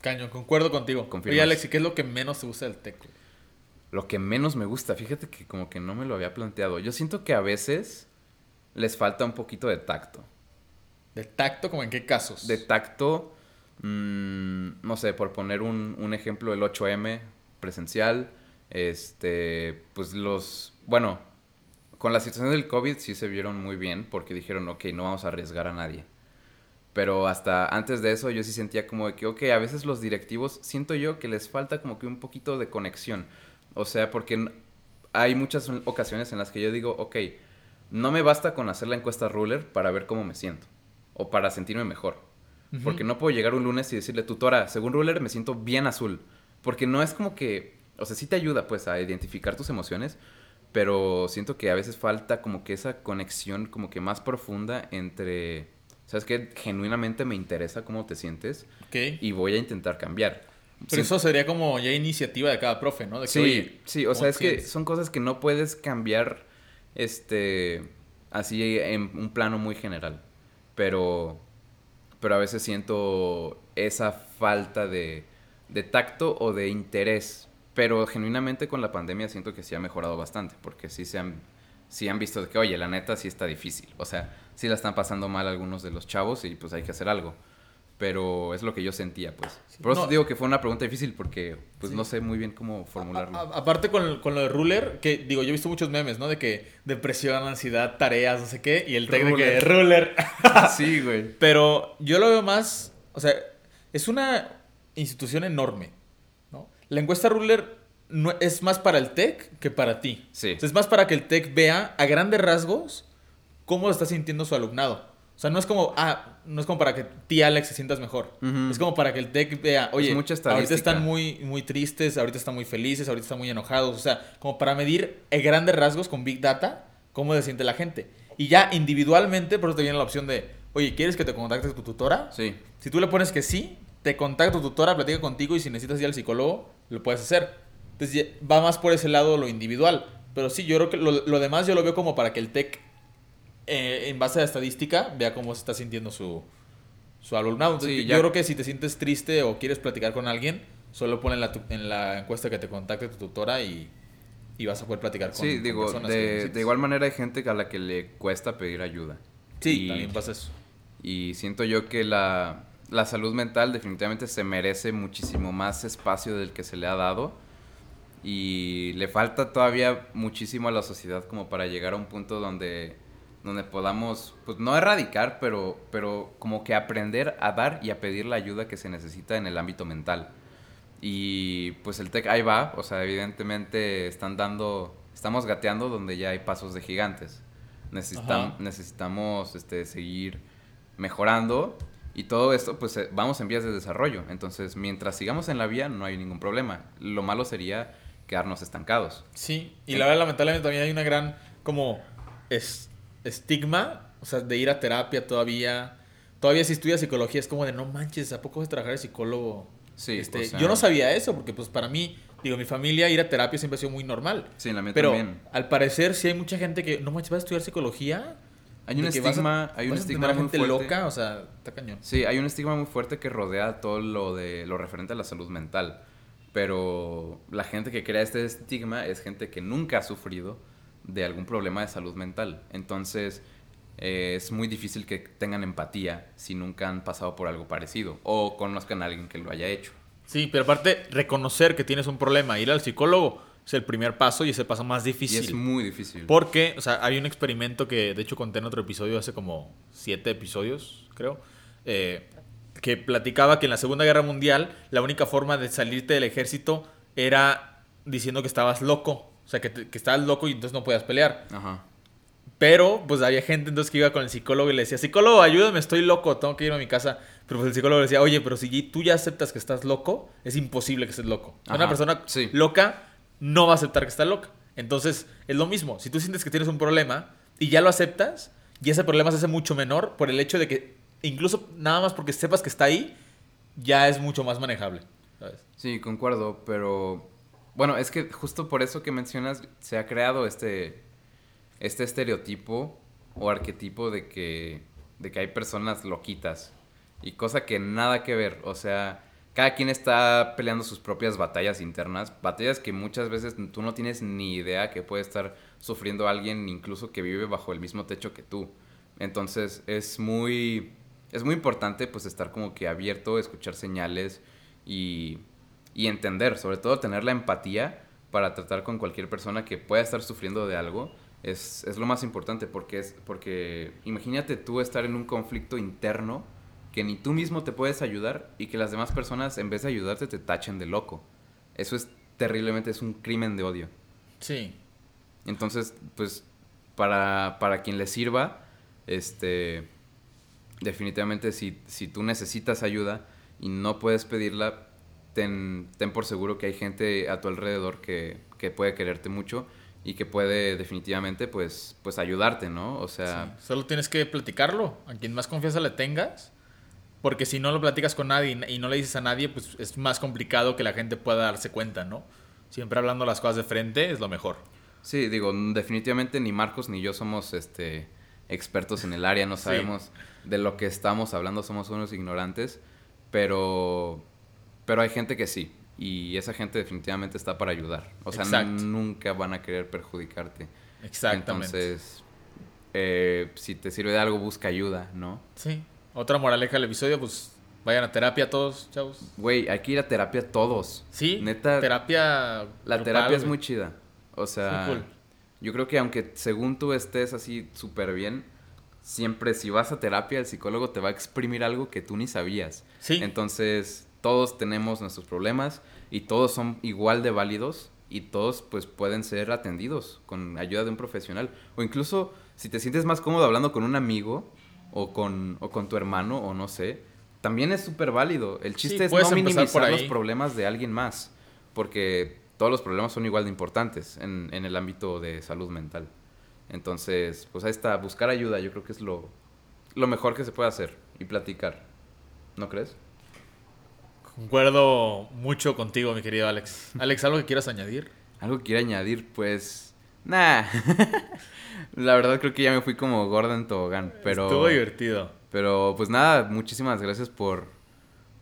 Caño, concuerdo contigo. Confirmas. Oye, Alex, ¿y qué es lo que menos te gusta del güey? Lo que menos me gusta, fíjate que como que no me lo había planteado. Yo siento que a veces les falta un poquito de tacto. ¿De tacto? ¿Como en qué casos? De tacto, mm, no sé, por poner un, un ejemplo, el 8M presencial, este, pues los, bueno, con la situación del COVID sí se vieron muy bien porque dijeron, ok, no vamos a arriesgar a nadie. Pero hasta antes de eso yo sí sentía como que, ok, a veces los directivos siento yo que les falta como que un poquito de conexión. O sea, porque hay muchas ocasiones en las que yo digo, ok, no me basta con hacer la encuesta ruler para ver cómo me siento o para sentirme mejor. Porque no puedo llegar un lunes y decirle, tutora, según ruler me siento bien azul. Porque no es como que, o sea, sí te ayuda pues a identificar tus emociones, pero siento que a veces falta como que esa conexión como que más profunda entre, ¿sabes qué? Genuinamente me interesa cómo te sientes Ok. y voy a intentar cambiar. Pero Sí, eso sería como ya iniciativa de cada profe, ¿no? De que, Sí, oye, sí, o ¿cómo sea, es que son cosas que no puedes cambiar, este, así en un plano muy general. Pero, pero a veces siento esa falta de, de tacto o de interés. Pero genuinamente con la pandemia siento que sí ha mejorado bastante, porque sí se han, sí han visto que, oye, la neta sí está difícil. O sea, sí la están pasando mal algunos de los chavos y pues hay que hacer algo. Pero es lo que yo sentía, pues. Por eso No. digo que fue una pregunta difícil, porque pues Sí. no sé muy bien cómo formularlo. A- a- aparte con, con lo de ruler, que digo, yo he visto muchos memes, ¿no? De que depresión, ansiedad, tareas, no sé qué, y el técnico de ruler. *laughs* sí, güey. Pero yo lo veo más, o sea, es una institución enorme, ¿no? La encuesta ruler no, es más para el TEC que para ti. Sí. O sea, es más para que el TEC vea a grandes rasgos cómo está sintiendo su alumnado. O sea, no es como, ah, no es como para que ti, Alex, te sientas mejor. Es como para que el TEC vea, oye, ahorita están muy, muy tristes, ahorita están muy felices, ahorita están muy enojados. O sea, como para medir en grandes rasgos con Big Data cómo se siente la gente. Y ya individualmente, por eso te viene la opción de, oye, ¿quieres que te contacte tu tutora? Sí. Si tú le pones que sí, te contacta tu tutora, platica contigo y si necesitas ir al psicólogo, lo puedes hacer. Entonces va más por ese lado lo individual. Pero sí, yo creo que lo, lo demás yo lo veo como para que el TEC, eh, en base a estadística, vea cómo se está sintiendo su, su alumnado. Sí, yo ya- creo que si te sientes triste o quieres platicar con alguien, solo pon en la, en la encuesta que te contacte tu tutora y, y vas a poder platicar con, Sí, digo, de, de igual manera hay gente a la que le cuesta pedir ayuda. Sí, y, también pasa eso. y siento yo que la, la salud mental definitivamente se merece muchísimo más espacio del que se le ha dado. Y le falta todavía muchísimo a la sociedad como para llegar a un punto donde, donde podamos, pues no erradicar, pero, pero como que aprender a dar y a pedir la ayuda que se necesita en el ámbito mental. Y pues el TEC ahí va, o sea, evidentemente están dando, estamos gateando donde ya hay pasos de gigantes. Necesitam- necesitamos este, seguir mejorando y todo esto, pues eh, vamos en vías de desarrollo. Entonces, mientras sigamos en la vía, no hay ningún problema. Lo malo sería quedarnos estancados. Sí, y la verdad, lamentablemente también hay una gran como es- estigma, o sea, de ir a terapia todavía. Todavía si estudias psicología es como de no manches, ¿a poco vas a trabajar de psicólogo? Sí, Este, o sea- Yo no sabía eso, porque pues para mí, digo, mi familia ir a terapia siempre ha sido muy normal. Sí, la mía Pero también. al parecer sí hay mucha gente que, no manches, vas a estudiar psicología. Hay un vas a- estigma, hay un estigma muy gente fuerte. loca, o sea, está cañón. Sí, hay un estigma muy fuerte que rodea todo lo de lo referente a la salud mental. Pero la gente que crea este estigma es gente que nunca ha sufrido de algún problema de salud mental. Entonces, eh, es muy difícil que tengan empatía si nunca han pasado por algo parecido o conozcan a alguien que lo haya hecho. Sí, pero aparte, reconocer que tienes un problema, ir al psicólogo es el primer paso y es el paso más Y difícil. es muy difícil. Porque, o sea, hay un experimento que de hecho conté en otro episodio hace como siete episodios, creo, eh, que platicaba que en la Segunda Guerra Mundial la única forma de salirte del ejército era diciendo que estabas loco. O sea, que, te- que estabas loco y entonces no podías pelear. Ajá. Pero, pues había gente entonces que iba con el psicólogo y le decía, psicólogo, ayúdame, estoy loco, tengo que irme a mi casa. Pero pues el psicólogo le decía, oye, pero si tú ya aceptas que estás loco, es imposible que estés loco. Una Ajá, persona sí. loca no va a aceptar que está loca. Entonces, es lo mismo. Si tú sientes que tienes un problema y ya lo aceptas, Y ese problema se hace mucho menor por el hecho de que, incluso nada más porque sepas que está ahí, ya es mucho más manejable. ¿sabes? Sí, concuerdo, pero bueno, es que justo por eso que mencionas se ha creado este este estereotipo o arquetipo de que de que hay personas loquitas y cosa que nada que ver, o sea, cada quien está peleando sus propias batallas internas, batallas que muchas veces tú no tienes ni idea que puede estar sufriendo alguien incluso que vive bajo el mismo techo que tú. Entonces, es muy es muy importante pues estar como que abierto, escuchar señales y, y entender, sobre todo tener la empatía para tratar con cualquier persona que pueda estar sufriendo de algo. Es, es lo más importante porque es porque imagínate tú estar en un conflicto interno que ni tú mismo te puedes ayudar y que las demás personas en vez de ayudarte te tachen de loco. Eso es terriblemente, es un crimen de odio. Sí. Entonces, pues, para, para quien le sirva, este, definitivamente si, si tú necesitas ayuda y no puedes pedirla, ten, ten por seguro que hay gente a tu alrededor que, que puede quererte mucho y que puede definitivamente, pues, pues ayudarte, ¿no? O sea... Sí. Solo tienes que platicarlo. A quien más confianza le tengas, porque si no lo platicas con nadie y no le dices a nadie, pues es más complicado que la gente pueda darse cuenta, ¿no? Siempre hablando las cosas de frente es lo mejor. Sí, digo, definitivamente ni Marcos ni yo somos este expertos en el área, no sabemos sí. de lo que estamos hablando, somos unos ignorantes, pero pero hay gente que sí y esa gente definitivamente está para ayudar. O sea, Exacto. nunca van a querer perjudicarte. Exactamente. Entonces, eh, si te sirve de algo, busca ayuda, ¿no? Sí. Otra moraleja del episodio, pues vayan a terapia todos, chavos. Güey, hay que ir a terapia todos. Sí, neta. Terapia. La grupal, terapia es muy chida. O sea, cool. yo creo que aunque según tú estés así súper bien, siempre si vas a terapia, el psicólogo te va a exprimir algo que tú ni sabías. Sí. Entonces, todos tenemos nuestros problemas y todos son igual de válidos y todos pues pueden ser atendidos con ayuda de un profesional. O incluso si te sientes más cómodo hablando con un amigo, o con, o con tu hermano, o no sé, también es súper válido. El chiste sí, es no minimizar los problemas de alguien más, porque todos los problemas son igual de importantes en, en, el ámbito de salud mental. Entonces, pues ahí está, buscar ayuda, yo creo que es lo, lo mejor que se puede hacer y platicar. ¿No crees? Concuerdo mucho contigo, mi querido Alex. *laughs* Alex, ¿algo que quieras añadir? Algo que quiera añadir, pues... Nah. *laughs* La verdad creo que ya me fui como Gordon Tobogán, pero... Estuvo divertido. Pero pues nada, muchísimas gracias por,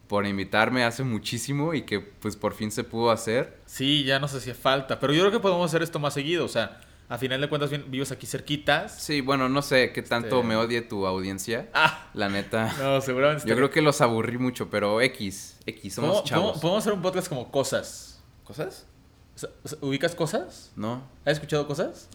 por invitarme hace muchísimo y que pues por fin se pudo hacer. Sí, ya nos hacía falta, pero yo creo que podemos hacer esto más seguido, o sea, a final de cuentas vives aquí cerquitas. Sí, bueno, no sé qué tanto este... me odie tu audiencia. Ah, la neta. *laughs* No, seguramente. Yo creo que los aburrí mucho, pero X, X, somos ¿Cómo, chavos. ¿cómo, podemos hacer un podcast como cosas. ¿Cosas? ¿Ubicas cosas? No. ¿Has escuchado cosas?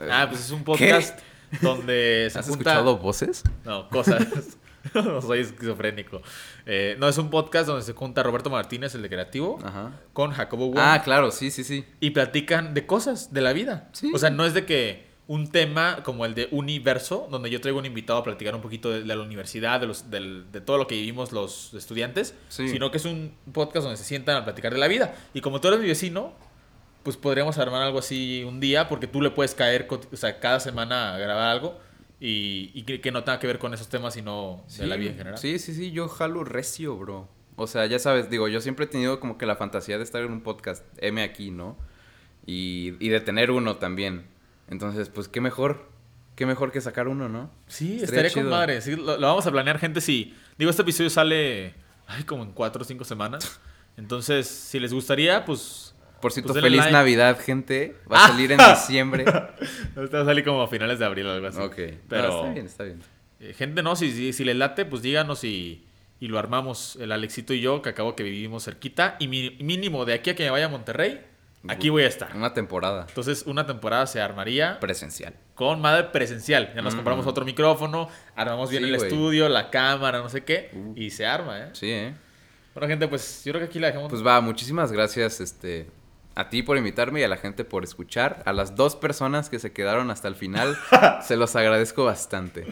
Ah, pues es un podcast ¿Qué? donde *laughs* se ¿Has junta... escuchado voces? No, cosas. *laughs* no *laughs* soy esquizofrénico. Eh, no, es un podcast donde se junta Roberto Martínez, el de Creativo, Ajá. con Jacobo Wong. Ah, claro, sí, sí, sí. Y platican de cosas de la vida. Sí. O sea, no es de que un tema como el de Universo, donde yo traigo un invitado a platicar un poquito de, de la universidad, de, los, del, de todo lo que vivimos los estudiantes, Sí. sino que es un podcast donde se sientan a platicar de la vida. Y como tú eres mi vecino, pues podríamos armar algo así un día, porque tú le puedes caer, o sea, cada semana a grabar algo y, y que, que no tenga que ver con esos temas, sino de la vida en general. Sí, sí, sí, yo jalo recio, bro. O sea, ya sabes, digo, yo siempre he tenido como que la fantasía de estar en un podcast, M aquí, ¿no? Y, y de tener uno también. Entonces, pues, qué mejor, qué mejor que sacar uno, ¿no? Sí, Estaría estaría con madre. Sí, lo, lo vamos a planear, gente. Si, digo, este episodio sale ay, como en cuatro o cinco semanas. Entonces, si les gustaría, pues. Por cierto, Pues feliz like. Navidad, gente. Va a salir en *laughs* diciembre. Va a salir como a finales de abril o algo así. ok. Pero- No, está bien, está bien. Eh, gente, no, si, si, si les late, pues díganos y, y lo armamos. El Alexito y yo, que acabo que vivimos cerquita. Y mi- mínimo, de aquí a que me vaya a Monterrey, aquí voy a estar. Una temporada Entonces, una temporada se armaría presencial. con madre presencial. Ya nos Mm. compramos otro micrófono, armamos bien Sí, el estudio, la cámara, no sé qué. Uh. Y se arma, ¿eh? Sí, ¿eh? Bueno, gente, pues yo creo que aquí la dejamos. Pues va, muchísimas gracias este, a ti por invitarme y a la gente por escuchar. A las dos personas que se quedaron hasta el final, *laughs* se los agradezco bastante.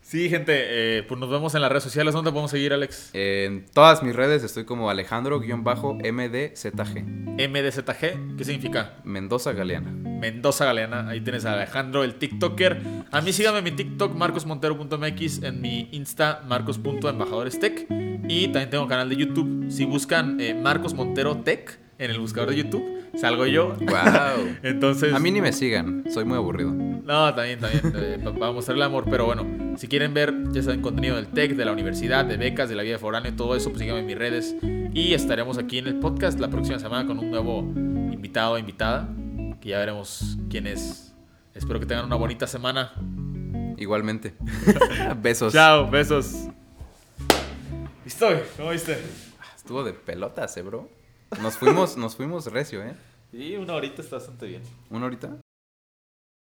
Sí, gente, eh, pues nos vemos en las redes sociales. ¿Dónde podemos seguir, Alex? En todas mis redes estoy como Alejandro-MDZG. MDZG, ¿qué significa? Mendoza Galeana. Mendoza Galeana. Ahí tienes a Alejandro, el TikToker. A mí síganme en mi TikTok, marcosmontero.mx, en mi Insta, marcos.embajadorestech. Y también tengo un canal de YouTube. Si buscan eh, Marcos Montero Tech en el buscador de YouTube, salgo yo. Wow. *laughs* Entonces. A mí ni me sigan, soy muy aburrido. No, también, también. eh, pa- para mostrarle amor. Pero bueno, si quieren ver, ya saben, contenido del TEC, de la universidad, de becas, de la vida de foráneo y todo eso, pues síganme en mis redes. Y estaremos aquí en el podcast la próxima semana con un nuevo invitado o invitada. Que ya veremos quién es. Espero que tengan una bonita semana. Igualmente. *laughs* Besos. Chao, besos. ¿Listo? ¿Cómo viste? Estuvo de pelotas, eh, bro. Nos fuimos, nos fuimos recio, ¿eh? Sí, una horita está bastante bien. ¿Una horita?